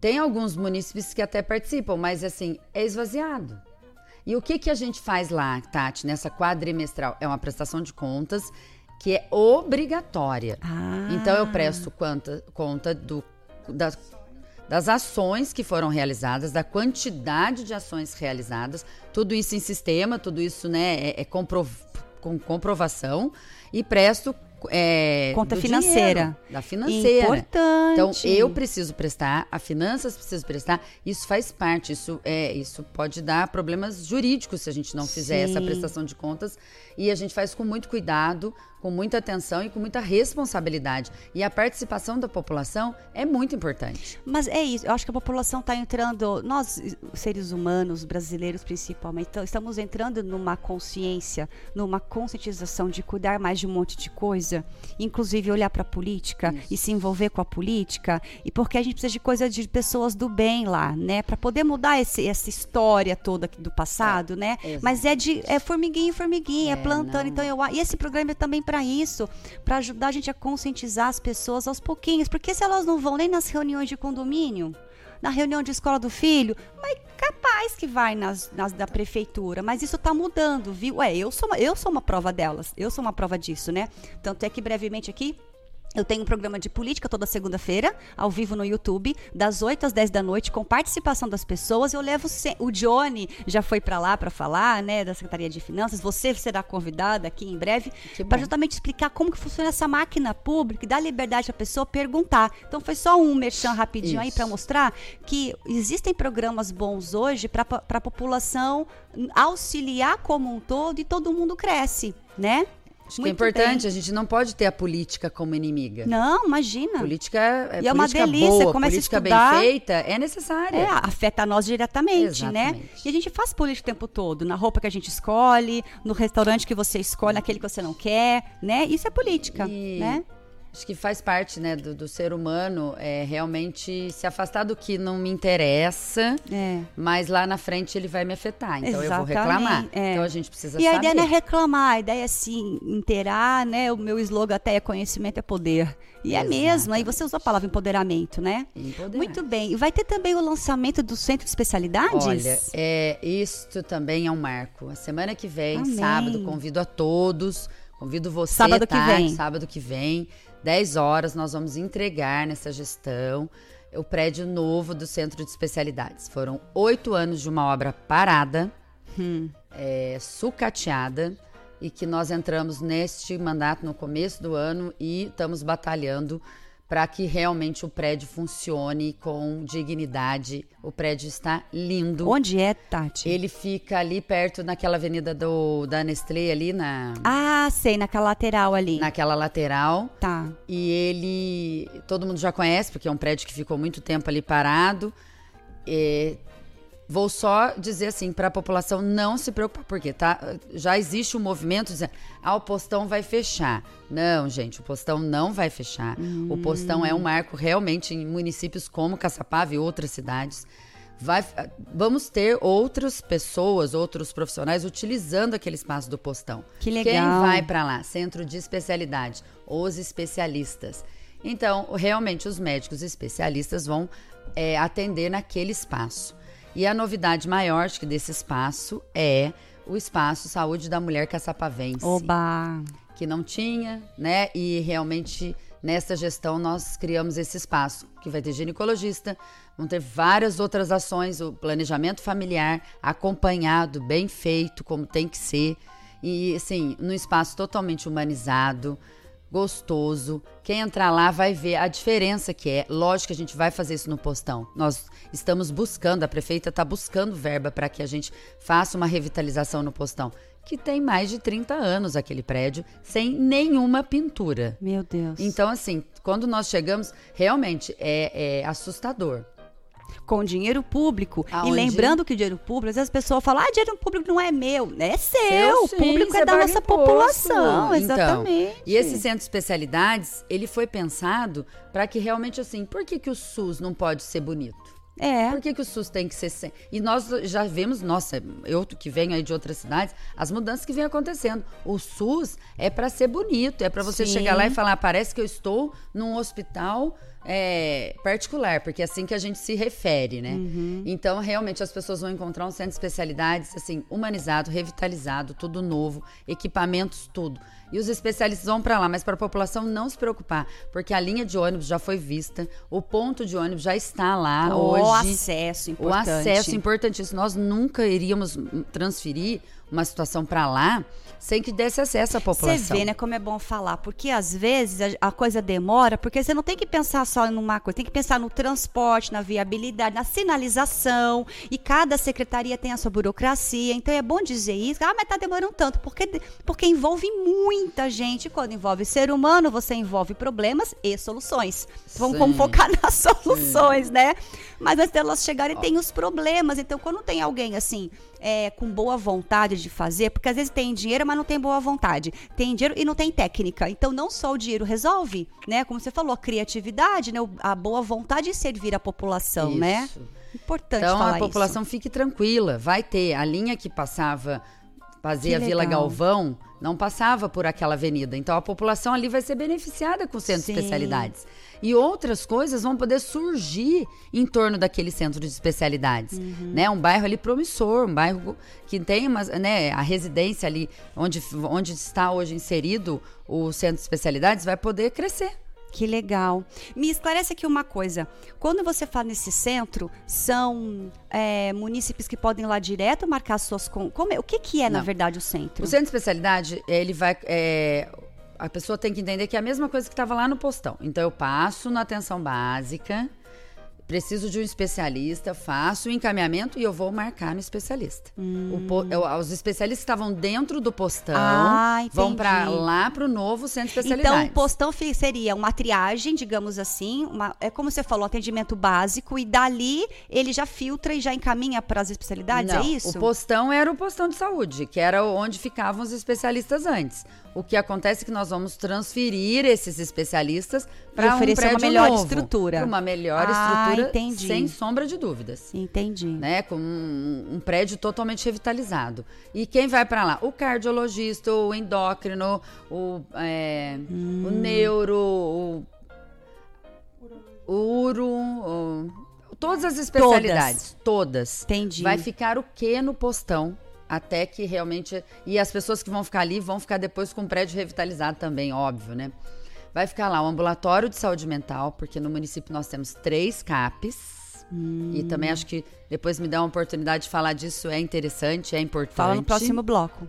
Tem alguns munícipes que até participam, mas assim, é esvaziado. E o que, que a gente faz lá, Tati, nessa quadrimestral? É uma prestação de contas que é obrigatória. Ah. Então eu presto conta, conta do, das, das ações que foram realizadas, da quantidade de ações realizadas, tudo isso em sistema, tudo isso né, é, é comprov, com comprovação e presto é, conta financeira. Dinheiro, da financeira. Importante. Então, eu preciso prestar, a finanças precisa prestar, isso faz parte, isso, é, isso pode dar problemas jurídicos se a gente não fizer Sim. essa prestação de contas. E a gente faz com muito cuidado, com muita atenção e com muita responsabilidade. E a participação da população é muito importante. Mas é isso, eu acho que a população está entrando, nós, seres humanos, brasileiros principalmente, então, estamos entrando numa consciência, numa conscientização de cuidar mais de um monte de coisa, inclusive olhar para a política isso. e se envolver com a política, e porque a gente precisa de coisa de pessoas do bem lá, né? Para poder mudar esse, essa história toda do passado, é, né? Exatamente. Mas é de é formiguinha, formiguinha, é, é plantando. Não. Então eu e esse programa é também para isso, para ajudar a gente a conscientizar as pessoas aos pouquinhos, porque se elas não vão nem nas reuniões de condomínio, na reunião de escola do filho, mas capaz que vai nas, nas da prefeitura, mas isso está mudando, viu? É, eu sou, uma, eu sou uma prova delas, eu sou uma prova disso, né? Tanto é que brevemente aqui eu tenho um programa de política toda segunda-feira, ao vivo no YouTube, das 8 às 10 da noite, com participação das pessoas. Eu levo o Johnny já foi para lá para falar, né, da Secretaria de Finanças. Você será convidada aqui em breve para justamente explicar como que funciona essa máquina pública e dar liberdade à pessoa perguntar. Então foi só um merchan rapidinho Isso. aí para mostrar que existem programas bons hoje para a população auxiliar como um todo e todo mundo cresce, né? Acho que é Muito importante, bem. a gente não pode ter a política como inimiga. Não, imagina. Política é, E é uma política delícia, boa, começa a política estudar. bem feita é necessária. É, afeta nós diretamente, né? Exatamente. E a gente faz política o tempo todo, na roupa que a gente escolhe, no restaurante que você escolhe, naquele que você não quer, né? Isso é política, E né? Acho que faz parte, né, do, do ser humano é realmente se afastar do que não me interessa, É. mas lá na frente ele vai me afetar. Então eu vou Exatamente, reclamar. é. Então a gente precisa E a saber. ideia não é reclamar, a ideia é se inteirar, né? O meu slogan até é conhecimento é poder. E é mesmo, aí você usou a palavra empoderamento, né? Empoderar. Muito bem. E vai ter também o lançamento do Centro de Especialidades? Olha, é, isto também é um marco. A semana que vem, Amém. sábado, convido a todos, convido você, Sábado que tá? vem. Sábado que vem, 10 horas, nós vamos entregar nessa gestão o prédio novo do Centro de Especialidades. Foram oito anos de uma obra parada, Hum. é, sucateada, e que nós entramos neste mandato no começo do ano e estamos batalhando para que realmente o prédio funcione com dignidade. O prédio está lindo. Onde é, Tati? Ele fica ali perto naquela avenida do, da Nestlé ali na Ah, sei, naquela lateral ali. naquela lateral. Tá. E ele todo mundo já conhece porque é um prédio que ficou muito tempo ali parado. É, vou só dizer assim para a população não se preocupar porque tá já existe um movimento dizendo ah o postão vai fechar. Não, gente, o postão não vai fechar. O postão é um marco realmente em municípios como Caçapava e outras cidades. Vai, vamos ter outras pessoas, outros profissionais utilizando aquele espaço do postão. Que Quem legal. vai para lá? Centro de especialidade, os especialistas. Então, realmente, os médicos especialistas vão é, atender naquele espaço. E a novidade maior acho que desse espaço é o espaço Saúde da Mulher Caçapavense Oba! que não tinha, né? E realmente nessa gestão nós criamos esse espaço que vai ter ginecologista, vão ter várias outras ações, o planejamento familiar acompanhado, bem feito, como tem que ser, e assim, num espaço totalmente humanizado, gostoso. Quem entrar lá vai ver a diferença que é. Lógico que a gente vai fazer isso no postão. Nós estamos buscando, a prefeita está buscando verba para que a gente faça uma revitalização no postão, que tem mais de 30 anos aquele prédio, sem nenhuma pintura. Meu Deus. Então, assim, quando nós chegamos, realmente é, é assustador. Com dinheiro público. E Aonde? lembrando que dinheiro público, às vezes as pessoas falam, ah, dinheiro público não é meu. É seu, Seu, sim, público é da nossa imposto. população. Então, Exatamente. E esse centro de especialidades, ele foi pensado para que realmente assim, por que, que o SUS não pode ser bonito? É. Por que, que o SUS tem que ser. sem- E nós já vemos, nossa, eu que venho aí de outras cidades, as mudanças que vem acontecendo. O SUS é para ser bonito, é para você Sim. chegar lá e falar: parece que eu estou num hospital é, particular, porque é assim que a gente se refere, né? Uhum. Então, realmente, as pessoas vão encontrar um centro de especialidades, assim, humanizado, revitalizado, tudo novo, equipamentos, tudo. E os especialistas vão para lá, mas para a população não se preocupar, porque a linha de ônibus já foi vista, o ponto de ônibus já está lá o hoje. acesso O importante. acesso importantíssimo. Nós nunca iríamos transferir uma situação para lá sem que desse acesso à Você população. vê, né, como é bom falar, porque às vezes a, a coisa demora, porque você não tem que pensar só numa coisa, tem que pensar no transporte, na viabilidade, na sinalização, e cada secretaria tem a sua burocracia, então é bom dizer isso, ah, mas tá demorando tanto, porque, porque envolve muita gente, quando envolve ser humano, você envolve problemas e soluções. Vamos, vamos Sim. focar *laughs* nas soluções, né? Mas antes delas chegarem, tem os problemas, então quando tem alguém assim, é, com boa vontade de fazer, porque às vezes tem dinheiro, mas não tem boa vontade. Tem dinheiro e não tem técnica. Então não só o dinheiro resolve, né? Como você falou, a criatividade, né? A boa vontade de servir a população, né? Isso. Importante Então falar a população isso. fique tranquila, vai ter a linha que passava fazia Que Vila. Galvão, não passava por aquela avenida. Então a população ali vai ser beneficiada com o centro Sim. de especialidades. E outras coisas vão poder surgir em torno daquele centro de especialidades, Uhum. né? Um bairro ali promissor, um bairro que tem uma, né, a residência ali onde onde está hoje inserido o centro de especialidades vai poder crescer. Que legal. Me esclarece aqui uma coisa. Quando você fala nesse centro, são é, munícipes que podem ir lá direto marcar suas con- como é- O que, que é, na Não. verdade, o centro? O centro de especialidade, ele vai. é, a pessoa tem que entender que é a mesma coisa que estava lá no postão. Então, eu passo na atenção básica, preciso de um especialista, faço o encaminhamento e eu vou marcar no especialista. O po- eu- os especialistas estavam dentro do postão Ah, vão para lá pro novo centro de Então, o postão seria uma triagem, digamos assim, uma- é como você falou, atendimento básico, e dali ele já filtra e já encaminha para as especialidades, Não, é isso? O postão era o postão de saúde, que era onde ficavam os especialistas antes. O que acontece é que nós vamos transferir esses especialistas para um oferecer uma prédio melhor novo, estrutura. Uma melhor Ah, estrutura, entendi. sem sombra de dúvidas. Entendi. Né, com um, um prédio totalmente revitalizado. E quem vai para lá? O cardiologista, o endócrino, o, é, Hum. o neuro, o, o uro, o- todas as especialidades. Todas. Entendi. Vai ficar o que no postão? Até que realmente. E as pessoas que vão ficar ali vão ficar depois com o prédio revitalizado também, óbvio, né? Vai ficar lá o ambulatório de saúde mental, porque no município nós temos três CAPs. E também acho que depois me dá uma oportunidade de falar disso, é interessante, é importante. Fala no próximo bloco.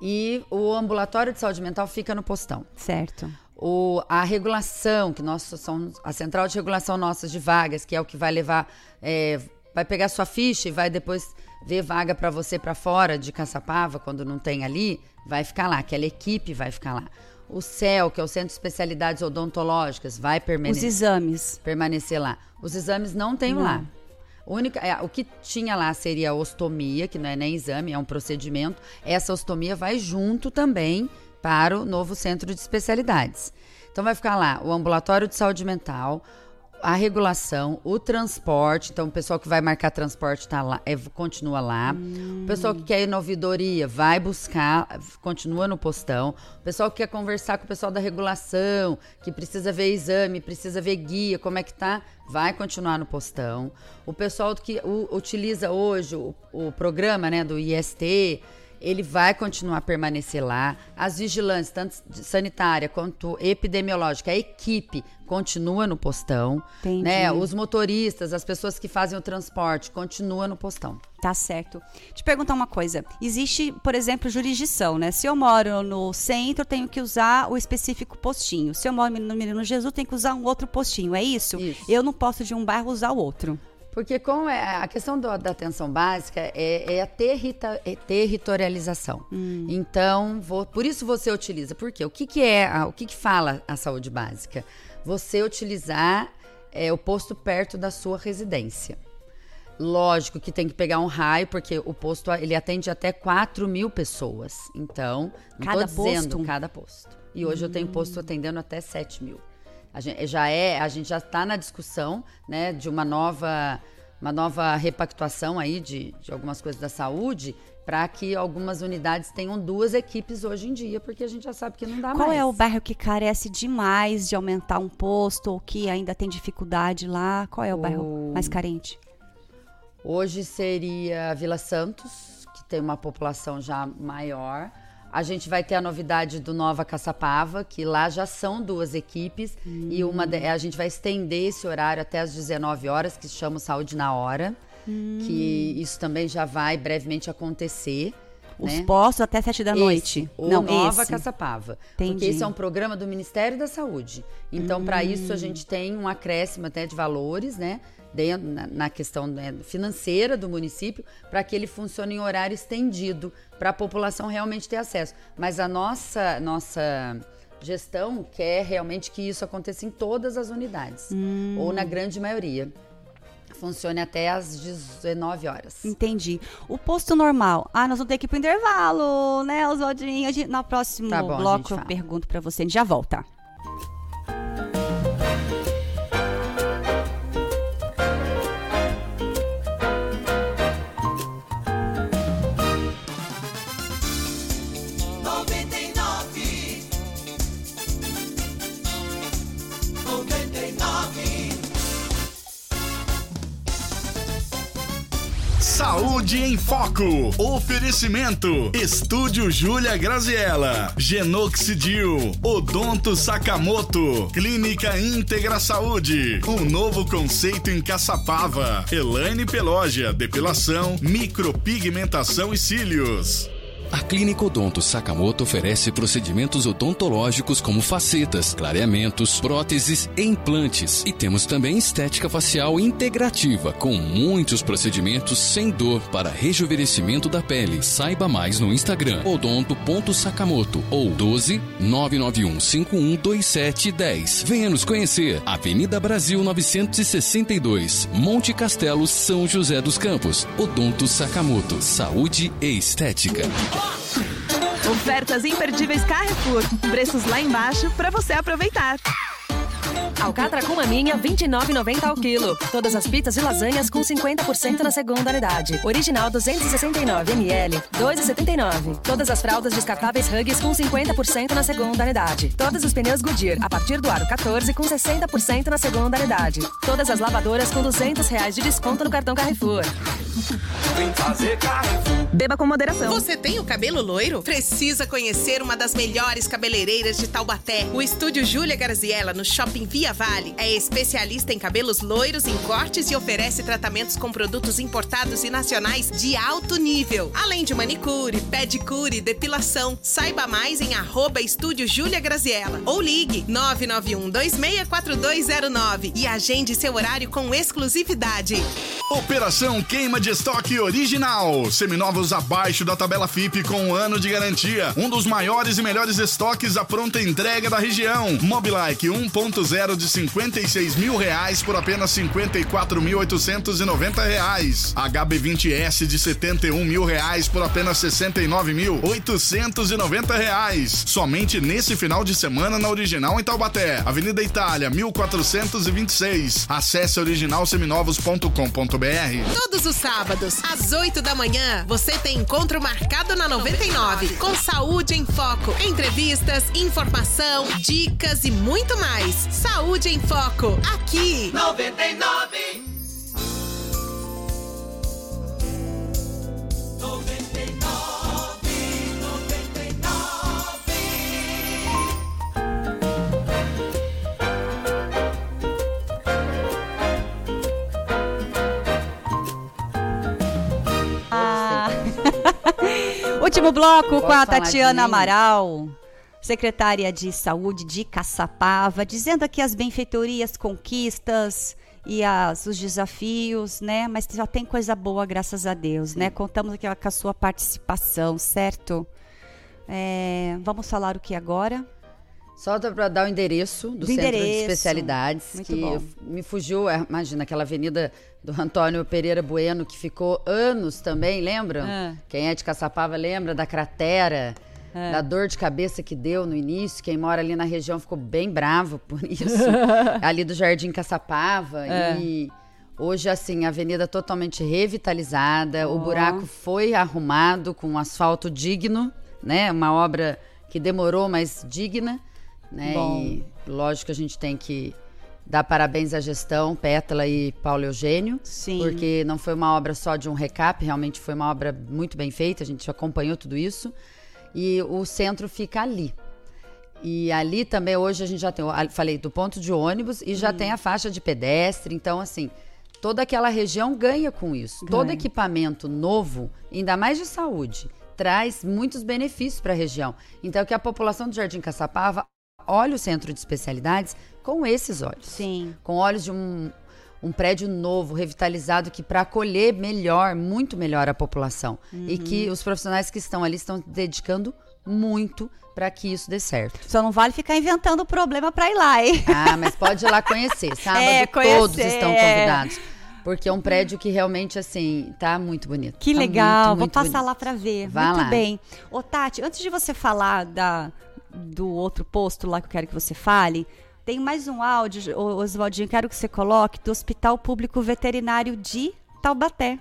E o ambulatório de saúde mental fica no postão. Certo. O, a regulação, que nós somos a central de regulação nossa de vagas, que é o que vai levar, é, vai pegar sua ficha e vai depois ver vaga para você para fora de Caçapava, quando não tem ali, vai ficar lá, aquela equipe vai ficar lá. O CEL, que é o Centro de Especialidades Odontológicas, vai Os permanecer, exames. permanecer lá. Os exames não tem lá. O, única, é, o que tinha lá seria a ostomia, que não é nem exame, é um procedimento. Essa ostomia vai junto também para o novo centro de especialidades. Então vai ficar lá o ambulatório de saúde mental, a regulação, o transporte. Então o pessoal que vai marcar transporte tá lá, é, continua lá. O pessoal que quer ir na ouvidoria vai buscar, continua no postão. O pessoal que quer conversar com o pessoal da regulação, que precisa ver exame, precisa ver guia, como é que tá, vai continuar no postão. O pessoal que u- utiliza hoje o, o programa né, do IST, ele vai continuar a permanecer lá. As vigilantes, tanto sanitária quanto epidemiológica, a equipe continua no postão. Entendi. Né? Os motoristas, as pessoas que fazem o transporte, continua no postão. Tá certo. Te perguntar uma coisa. Existe, por exemplo, jurisdição, né? Se eu moro no centro, tenho que usar o específico postinho. Se eu moro no Menino Jesus, tenho que usar um outro postinho. É isso? Isso. Eu não posso de um bairro usar o outro. Porque com é, a questão do- da atenção básica é, é a territa- é territorialização. Então, vou- por isso você utiliza. Por quê? O que, que é, a- o que, que fala a saúde básica? Você utilizar é, o posto perto da sua residência. Lógico que tem que pegar um raio, porque o posto ele atende até 4 mil pessoas. Então, não Cada tô dizendo posto? cada posto. E hoje eu tenho posto atendendo até 7 mil. A gente já é, a gente já está na discussão, né, de uma nova, uma nova repactuação aí de, de algumas coisas da saúde, para que algumas unidades tenham duas equipes hoje em dia, porque a gente já sabe que não dá Qual mais. é o bairro que carece demais de aumentar um posto ou que ainda tem dificuldade lá? Qual é o, bairro O- mais carente? Hoje seria Vila Santos, que tem uma população já maior. A gente vai ter a novidade do Nova Caçapava, que lá já são duas equipes. E uma de- a gente vai estender esse horário até as 19 horas, que chama Saúde na Hora. Que isso também já vai brevemente acontecer. Os né? postos até sete da Esse, noite. O não, Nova esse. Caçapava. Entendi. Porque esse é um programa do Ministério da Saúde. Então, para isso, Hum. a gente tem um acréscimo até de valores, né? Dentro, na, na questão né, financeira do município, para que ele funcione em horário estendido, para a população realmente ter acesso. Mas a nossa, nossa gestão quer realmente que isso aconteça em todas as unidades, Hum. ou na grande maioria. Funcione até às 19 horas. Entendi. O posto normal. Ah, nós vamos ter que ir pro intervalo, né, Oswaldinho? A gente- No próximo Tá bom, a bloco eu pergunto pra você. A gente já volta. Saúde em Foco. Oferecimento. Estúdio Júlia Graziella. Genoxidil. Odonto Sakamoto. Clínica Íntegra Saúde. Um novo conceito em Caçapava. Elaine Pelógia. Depilação, micropigmentação e cílios. A Clínica Odonto Sakamoto oferece procedimentos odontológicos como facetas, clareamentos, próteses e implantes. E temos também estética facial integrativa, com muitos procedimentos sem dor para rejuvenescimento da pele. Saiba mais no Instagram odonto.sakamoto ou 12 991 512710. Venha nos conhecer. Avenida Brasil 962, Monte Castelo, São José dos Campos. Odonto Sakamoto. Saúde e estética. Ofertas imperdíveis Carrefour. Preços lá embaixo para você aproveitar. Alcatra com maminha, 29,90 ao quilo. Todas as pizzas e lasanhas com 50% na segunda unidade. Original 269 ml, 2,79. Todas as fraldas descartáveis Huggies com 50% na segunda unidade. Todos os pneus Goodyear a partir do aro 14 com 60% na segunda unidade. Todas as lavadoras com 200 reais de desconto no cartão Carrefour. Vem fazer Carrefour. Beba com moderação. Você tem o cabelo loiro? Precisa conhecer uma das melhores cabeleireiras de Taubaté. O estúdio Júlia Garziella, no Shopping Via Vale, é especialista em cabelos loiros, em cortes e oferece tratamentos com produtos importados e nacionais de alto nível. Além de manicure, pedicure, depilação. Saiba mais em arroba estúdio Graziella ou ligue 991 264209 e agende seu horário com exclusividade. Operação Queima de Estoque Original. Seminovos abaixo da tabela FIP com um ano de garantia. Um dos maiores e melhores estoques à pronta entrega da região. Mobilike 1.0 de 56 mil reais por apenas 54.890 reais. HB20S de 71 mil reais por apenas 69.890 reais. Somente nesse final de semana na Original em Taubaté. Avenida Itália 1426. Acesse originalseminovos.com.br. Todos os sábados, às 8 da manhã, você tem encontro marcado na 99, com Saúde em Foco. Entrevistas, informação, dicas e muito mais. Saúde em Foco, aqui. 99. Ah. Último bloco com a Tatiana? Amaral, secretária de Saúde de Caçapava, dizendo aqui as benfeitorias, conquistas e as, os desafios, né? Mas já tem coisa boa, graças a Deus, né? Contamos aqui com a sua participação, certo? É, vamos falar o que agora? Só para dar o endereço do, Do Centro de endereço. Especialidades, Muito que bom. me fugiu, é, imagina, aquela avenida do Antônio Pereira Bueno, que ficou anos também, lembram? Ah. Quem é de Caçapava lembra da cratera, Ah. da dor de cabeça que deu no início. Quem mora ali na região ficou bem bravo por *laughs* isso. ali do Jardim Caçapava. É. E hoje, assim, a avenida totalmente revitalizada, Ó. o buraco foi arrumado com um asfalto digno, né? Uma obra que demorou, mas digna, né? Bom. E lógico que a gente tem que dar parabéns à gestão, Pétala e Paulo Eugênio, Sim. porque não foi uma obra só de um recap, realmente foi uma obra muito bem feita, a gente acompanhou tudo isso. E o centro fica ali. E ali também hoje a gente já tem, falei do ponto de ônibus e já tem a faixa de pedestre, então assim, toda aquela região ganha com isso. Todo Ganha. equipamento novo, ainda mais de saúde, traz muitos benefícios para a região. Então que a população do Jardim Caçapava olha o centro de especialidades com esses olhos. Sim. Com olhos de um, um prédio novo, revitalizado, que para acolher melhor, muito melhor a população. E que os profissionais que estão ali estão dedicando muito para que isso dê certo. Só não vale ficar inventando problema pra ir lá, hein? Ah, mas pode ir lá conhecer. *laughs* Sábado É, todos conhecer, estão é. convidados. Porque é um prédio que realmente, assim, tá muito bonito. Que Tá legal, muito, vou muito passar bonito. lá para ver. Vá Muito lá. bem. Ô, Tati, antes de você falar da, do outro posto lá que eu quero que você fale, tem mais um áudio, Oswaldinho, quero que você coloque, do Hospital Público Veterinário de Taubaté.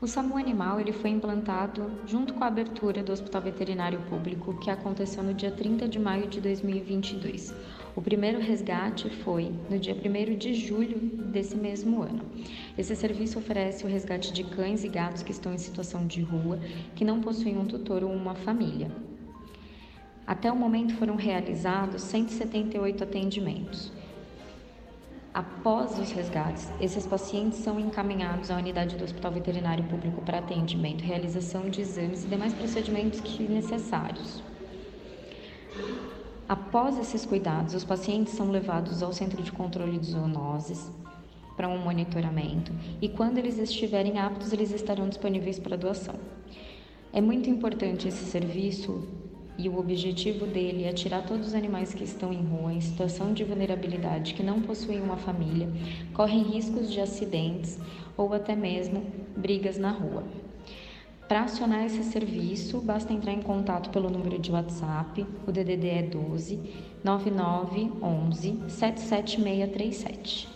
O SAMU animal ele foi implantado junto com a abertura do Hospital Veterinário Público, que aconteceu no dia 30 de maio de 2022. O primeiro resgate foi no dia 1 de julho desse mesmo ano. Esse serviço oferece o resgate de cães e gatos que estão em situação de rua, que não possuem um tutor ou uma família. Até o momento foram realizados 178 atendimentos. Após os resgates, esses pacientes são encaminhados à unidade do Hospital Veterinário Público para atendimento, realização de exames e demais procedimentos que necessários. Após esses cuidados, os pacientes são levados ao Centro de Controle de Zoonoses para um monitoramento e, quando eles estiverem aptos, eles estarão disponíveis para doação. É muito importante esse serviço e o objetivo dele é tirar todos os animais que estão em rua, em situação de vulnerabilidade, que não possuem uma família, correm riscos de acidentes ou até mesmo brigas na rua. Para acionar esse serviço, basta entrar em contato pelo número de WhatsApp, o DDD é 12 9911 77637.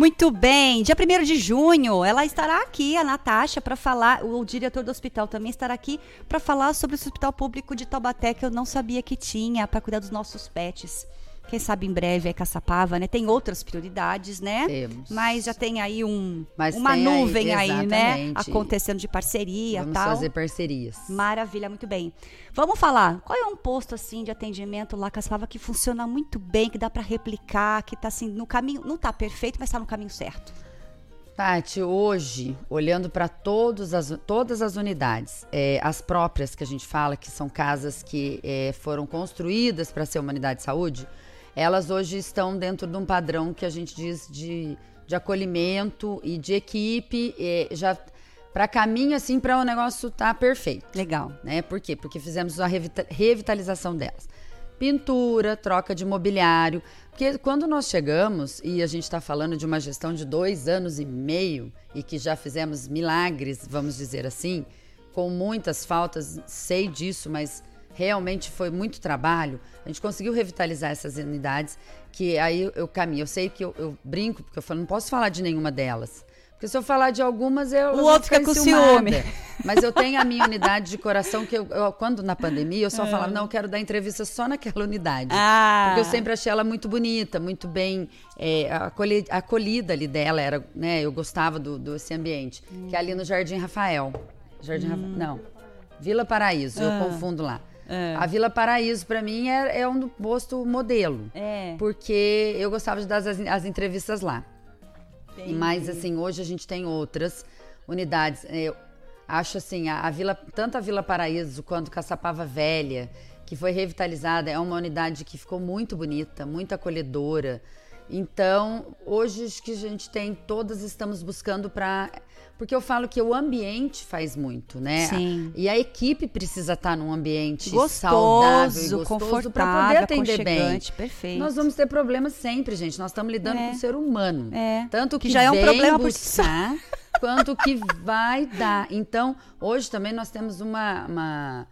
Muito bem. Dia 1 de junho, ela estará aqui, a Natasha, para falar. O diretor do hospital também estará aqui para falar sobre o Hospital Público de Taubaté, que eu não sabia que tinha, para cuidar dos nossos pets. Quem sabe em breve é Caçapava, né? Tem outras prioridades, né? Temos. Mas já tem aí um, Mas uma tem aí, nuvem aí, né? Acontecendo de parceria Vamos tal. fazer parcerias. Maravilha, muito bem. Vamos falar, qual é um posto assim de atendimento lá, Caçapava, que funciona muito bem, que dá para replicar, que tá assim no caminho, não tá perfeito, mas tá no caminho certo. Tati, hoje, olhando para todas as, todas as unidades, é, as próprias que a gente fala, que são casas que é, foram construídas para ser uma unidade de saúde, elas hoje estão dentro de um padrão que a gente diz de, de acolhimento e de equipe, é, já para caminho assim para o negócio tá perfeito. Legal. Né? Por quê? Porque fizemos a revita- revitalização delas. Pintura, troca de mobiliário. Porque quando nós chegamos, e a gente está falando de uma gestão de dois anos e meio, e que já fizemos milagres, vamos dizer assim, com muitas faltas, sei disso, mas realmente foi muito trabalho. A gente conseguiu revitalizar essas unidades, que aí eu, eu caminho. Eu sei que eu, eu brinco, porque eu falo, não posso falar de nenhuma delas. Porque se eu falar de algumas, eu. O outro fica com ciúme. Mas eu tenho a minha unidade de coração, que eu, eu- quando na pandemia, eu só *laughs* É. falava, não, eu quero dar entrevista só naquela unidade. Ah. Porque eu sempre achei ela muito bonita, muito bem é, acolhi- acolhida ali dela. Era, né, eu gostava do, desse ambiente. Que é ali no Jardim Rafael. Jardim Rafa- Não. Vila Paraíso, Ah. eu confundo lá. É. A Vila Paraíso, para mim, é, é um posto modelo. É. Porque eu gostava de dar as, as entrevistas lá. E Mas, assim, hoje a gente tem outras unidades. Eu acho, assim, a, a Vila, tanto a Vila Paraíso quanto Caçapava Velha, que foi revitalizada, é uma unidade que ficou muito bonita, muito acolhedora. Então, hoje acho que a gente tem, todas estamos buscando para. Porque eu falo que o ambiente faz muito, né? Sim. E a equipe precisa estar num ambiente Gostoso, saudável e gostoso para poder atender bem. perfeito. Nós vamos ter problemas sempre, gente. Nós estamos lidando É. com o ser humano. É. Tanto que, Que já é um problema por si buscar, quanto que vai dar. Então, hoje também nós temos uma, uma,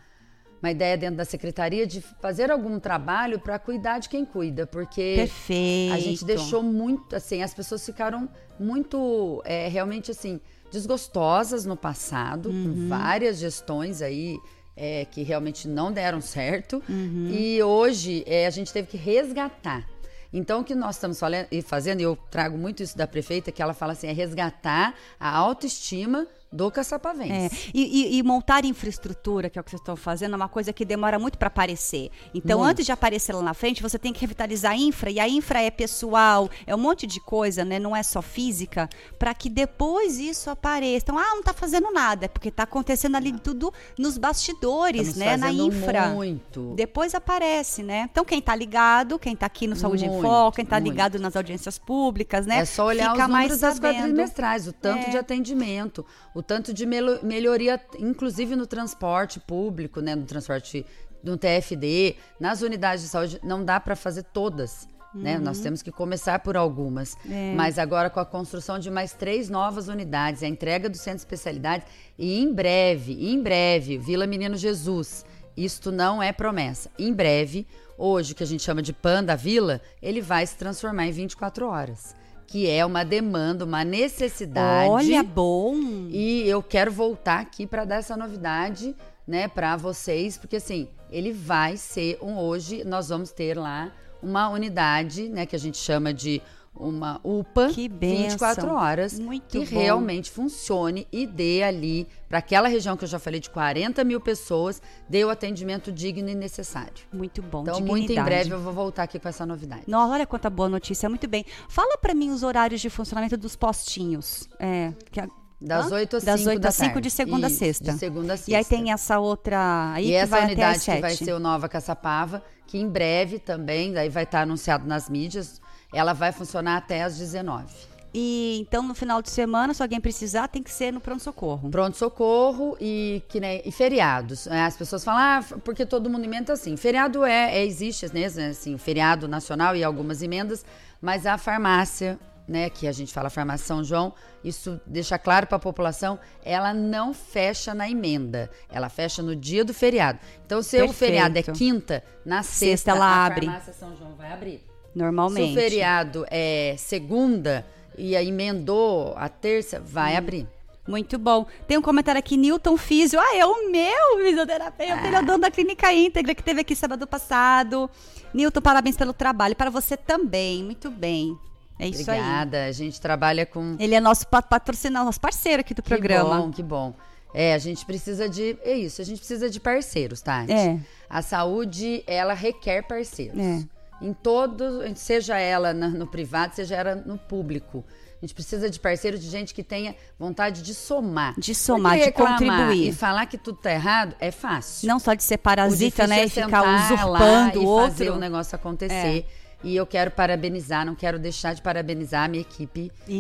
uma ideia dentro da secretaria de fazer algum trabalho para cuidar de quem cuida, porque Perfeito. a gente deixou muito, assim, as pessoas ficaram muito, é, realmente assim, desgostosas no passado, Uhum. com várias gestões aí é, que realmente não deram certo. Uhum. E hoje é, a gente teve que resgatar. Então, o que nós estamos fale- e fazendo, e eu trago muito isso da prefeita, que ela fala assim, é resgatar a autoestima do É, caçapavense. e, e- e montar infraestrutura, que é o que vocês estão fazendo, é uma coisa que demora muito para aparecer. Então, Muito. antes de aparecer lá na frente, você tem que revitalizar a infra, e a infra é pessoal, é um monte de coisa, né? Não é só física, para que depois isso apareça. Então, ah, não tá fazendo nada, é porque tá acontecendo ali tudo nos bastidores, Estamos né? Na infra. muito. Depois aparece, né? Então, quem tá ligado, quem tá aqui no Saúde em Muito, Foco, quem tá muito. ligado nas audiências públicas, né? É só olhar Fica os números das quadrimestrais, o tanto É. de atendimento, o tanto de melhoria, inclusive no transporte público, né, no transporte no TFD, nas unidades de saúde, não dá para fazer todas. Né? Uhum. Nós temos que começar por algumas. É. Mas agora com a construção de mais três novas unidades, a entrega do centro de especialidades e em breve, em breve, Vila Menino Jesus. Isto não é promessa. Em breve, hoje, o que a gente chama de PAN da Vila, ele vai se transformar em 24 horas. Que é uma demanda, uma necessidade. Olha, bom. E eu quero voltar aqui para dar essa novidade, né, para vocês, porque assim, ele vai ser um hoje nós vamos ter lá uma unidade, né, que a gente chama de uma UPA Que 24 bênção. horas Muito que bom. realmente funcione e dê ali para aquela região que eu já falei de 40 mil pessoas, dê o atendimento digno e necessário. Muito bom. Então, muito em dignidade. breve eu vou voltar aqui com essa novidade. Nossa, olha quanta boa notícia, muito bem. Fala pra mim os horários de funcionamento dos postinhos. É, que a- Das Hã? 8 às Das 5 8 da às 5 tarde. de segunda a Isso, sexta. de segunda a E aí sexta. tem essa outra aí e que essa vai até unidade às que vai 7. ser o Nova Caçapava, que em breve também, daí vai estar anunciado nas mídias, ela vai funcionar até às 19. E então no final de semana, se alguém precisar, tem que ser no pronto-socorro. Pronto-socorro e, que nem, e feriados. né? As pessoas falam, ah, porque todo mundo emenda assim. Feriado é, é existe mesmo, né, assim, o feriado nacional e algumas emendas, mas a farmácia, né, que a gente fala farmácia São João, isso deixa claro para a população, ela não fecha na emenda, ela fecha no dia do feriado. Então, se o Perfeito. feriado é quinta, na Sexta sexta, ela a abre. farmácia São João vai abrir. Normalmente. Se o feriado é segunda e aí emendou a terça, vai Hum. abrir. Muito bom. Tem um comentário aqui, Newton Físio. Ah, é o meu fisioterapeuta. Ele é o dono da Clínica Íntegra, que teve aqui sábado passado. Newton, parabéns pelo trabalho. Para você também. Muito bem. É isso aí. Obrigada. A gente trabalha com. Ele é nosso pa- patrocinador, nosso parceiro aqui do programa. Que bom, que bom. É, a gente precisa de. É isso, a gente precisa de parceiros, Tati. É. A saúde, ela requer parceiros. É. Em todos, seja ela no privado, seja ela no público. A gente precisa de parceiros, de gente que tenha vontade de somar. De somar, de contribuir. E falar que tudo tá errado é fácil. Não só de ser parasita, né? é E ficar usurpando e o fazer outro. o negócio acontecer. E eu quero parabenizar, não quero deixar de parabenizar a minha equipe. que,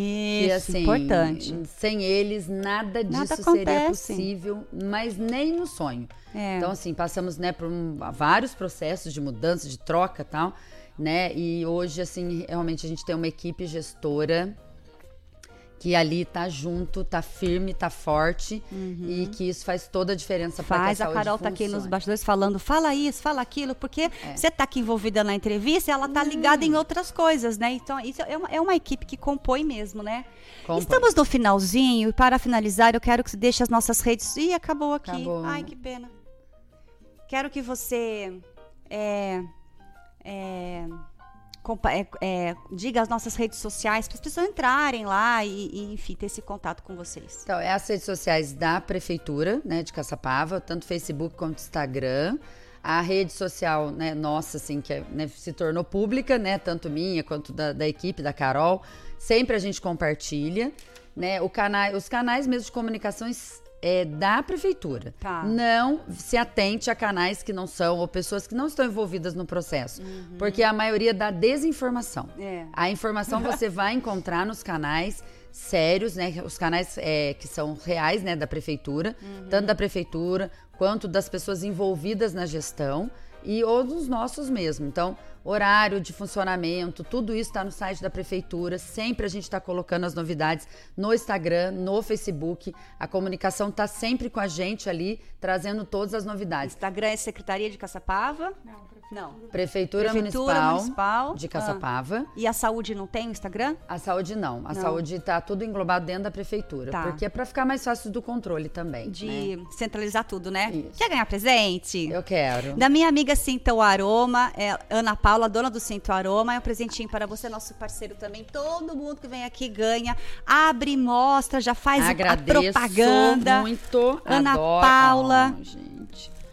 Isso, assim, importante. Sem eles, nada disso seria possível, mas nem no sonho. É. Então, assim, passamos né, por um- vários processos de mudança, de troca e tal, né? E hoje, assim, realmente a gente tem uma equipe gestora que ali tá junto, tá firme, tá forte e que isso faz toda a diferença para a Uhum. Faz, a saúde Carol tá aqui nos bastidores falando, fala isso, fala aquilo, porque você tá aqui envolvida na entrevista e ela tá ligada em outras coisas, né? Então, isso é uma, é uma equipe que compõe mesmo, né? Compõe. Estamos no finalzinho e para finalizar, eu quero que você deixe as nossas redes. Ih, acabou aqui. Acabou. Ai, que pena. Quero que você é, é, é, é, diga as nossas redes sociais para as pessoas entrarem lá e, e, enfim, ter esse contato com vocês. Então, é as redes sociais da prefeitura, né, de Caçapava, tanto Facebook quanto Instagram. A rede social, né, nossa, assim, que é, né, se tornou pública, né, tanto minha quanto da, da equipe, da Carol. Sempre a gente compartilha, né, cana os canais mesmo de comunicações é, da prefeitura. Tá. Não se atente a canais que não são, ou pessoas que não estão envolvidas no processo. Porque a maioria dá desinformação. É. A informação você *laughs* vai encontrar nos canais sérios, né? Os canais é, que são reais, né? Da prefeitura, tanto da prefeitura quanto das pessoas envolvidas na gestão e ou dos nossos mesmo. Então, horário de funcionamento, tudo isso está no site da prefeitura. Sempre a gente está colocando as novidades no Instagram, no Facebook. A comunicação está sempre com a gente ali, trazendo todas as novidades. Instagram é Secretaria de Caçapava? Não. Prefeitura, Prefeitura Municipal, Municipal. de Caçapava. E a saúde não tem o Instagram? A saúde não. A Não. saúde tá tudo englobado dentro da prefeitura. Tá. Porque é para ficar mais fácil do controle também. De né? centralizar tudo, né? Quer ganhar presente? Eu quero. Da minha amiga Sinta o Aroma, é Ana Paula, dona do Sinta o Aroma, é um presentinho para você, nosso parceiro também. Todo mundo que vem aqui ganha. Abre, mostra, já faz Agradeço a propaganda. muito. Ana adoro. Paula. Ai, gente.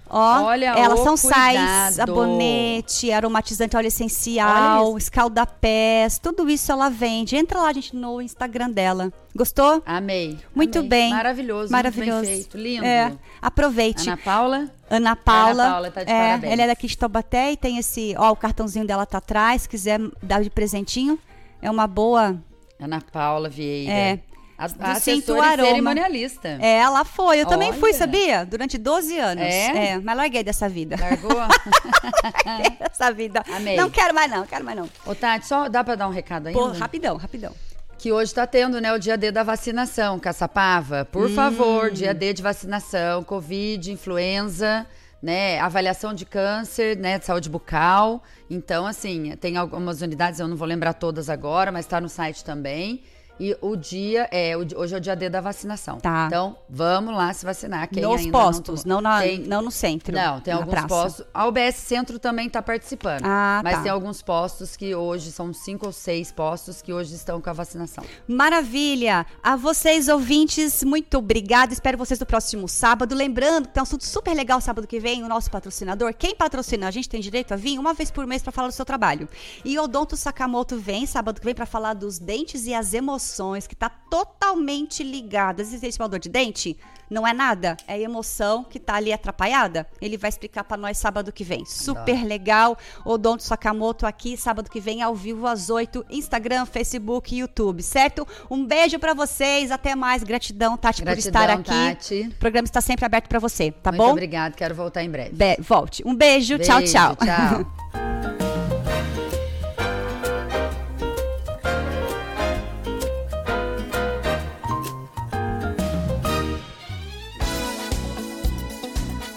Ó, Olha elas são sais, sabonete, aromatizante óleo essencial, escaldapés, tudo isso ela vende. Entra lá, gente, no Instagram dela. Gostou? Amei. Muito amei. bem. Maravilhoso. Maravilhoso. Muito bem feito. Lindo. É, aproveite. Ana Paula. Ana Paula. Ana Paula tá de é, parabéns. Ela é daqui de Taubaté e tem esse, ó, o cartãozinho dela tá atrás, se quiser dar de presentinho, é uma boa. Ana Paula Vieira. É. A, Do a assessora Aroma. cerimonialista. É, ela foi. Eu também fui, Olha. sabia? Durante 12 anos. É? mas larguei dessa vida. Largou? *laughs* larguei dessa vida. Amei. Não quero mais não, quero mais não. Ô, Tati, só dá pra dar um recado ainda? Pô, rapidão, rapidão. Que hoje tá tendo, né, o dia D da vacinação, Caçapava. Por Hum. favor, dia D de vacinação, Covid, influenza, né, avaliação de câncer, né, de saúde bucal. Então, assim, tem algumas unidades, eu não vou lembrar todas agora, mas tá no site também. E o dia é, hoje é o dia D da vacinação. Tá. Então, vamos lá se vacinar. Quem Nos ainda postos, não, não, na, tem, não no centro. Não, tem alguns praça. postos. A UBS Centro também está participando. Ah, mas tá. tem alguns postos que hoje são cinco ou seis postos que hoje estão com a vacinação. Maravilha! A vocês, ouvintes, muito obrigada. Espero vocês no próximo sábado. Lembrando que tem um assunto super legal sábado que vem, o nosso patrocinador. Quem patrocina a gente tem direito a vir uma vez por mês para falar do seu trabalho. E Odonto Sakamoto vem sábado que vem para falar dos dentes e as emoções, que tá totalmente ligadas. Existe uma dor de dente? Não é nada, é emoção que tá ali atrapalhada. Ele vai explicar para nós sábado que vem. Super legal. Odonto Sakamoto aqui sábado que vem ao vivo às 8, Instagram, Facebook e YouTube, certo? Um beijo para vocês, até mais. Gratidão, Tati, Gratidão, por estar aqui. Tati. O programa está sempre aberto para você, tá Muito bom? obrigada, quero voltar em breve. Be- volte. Um beijo, tchau, Beijo, tchau. tchau. *laughs*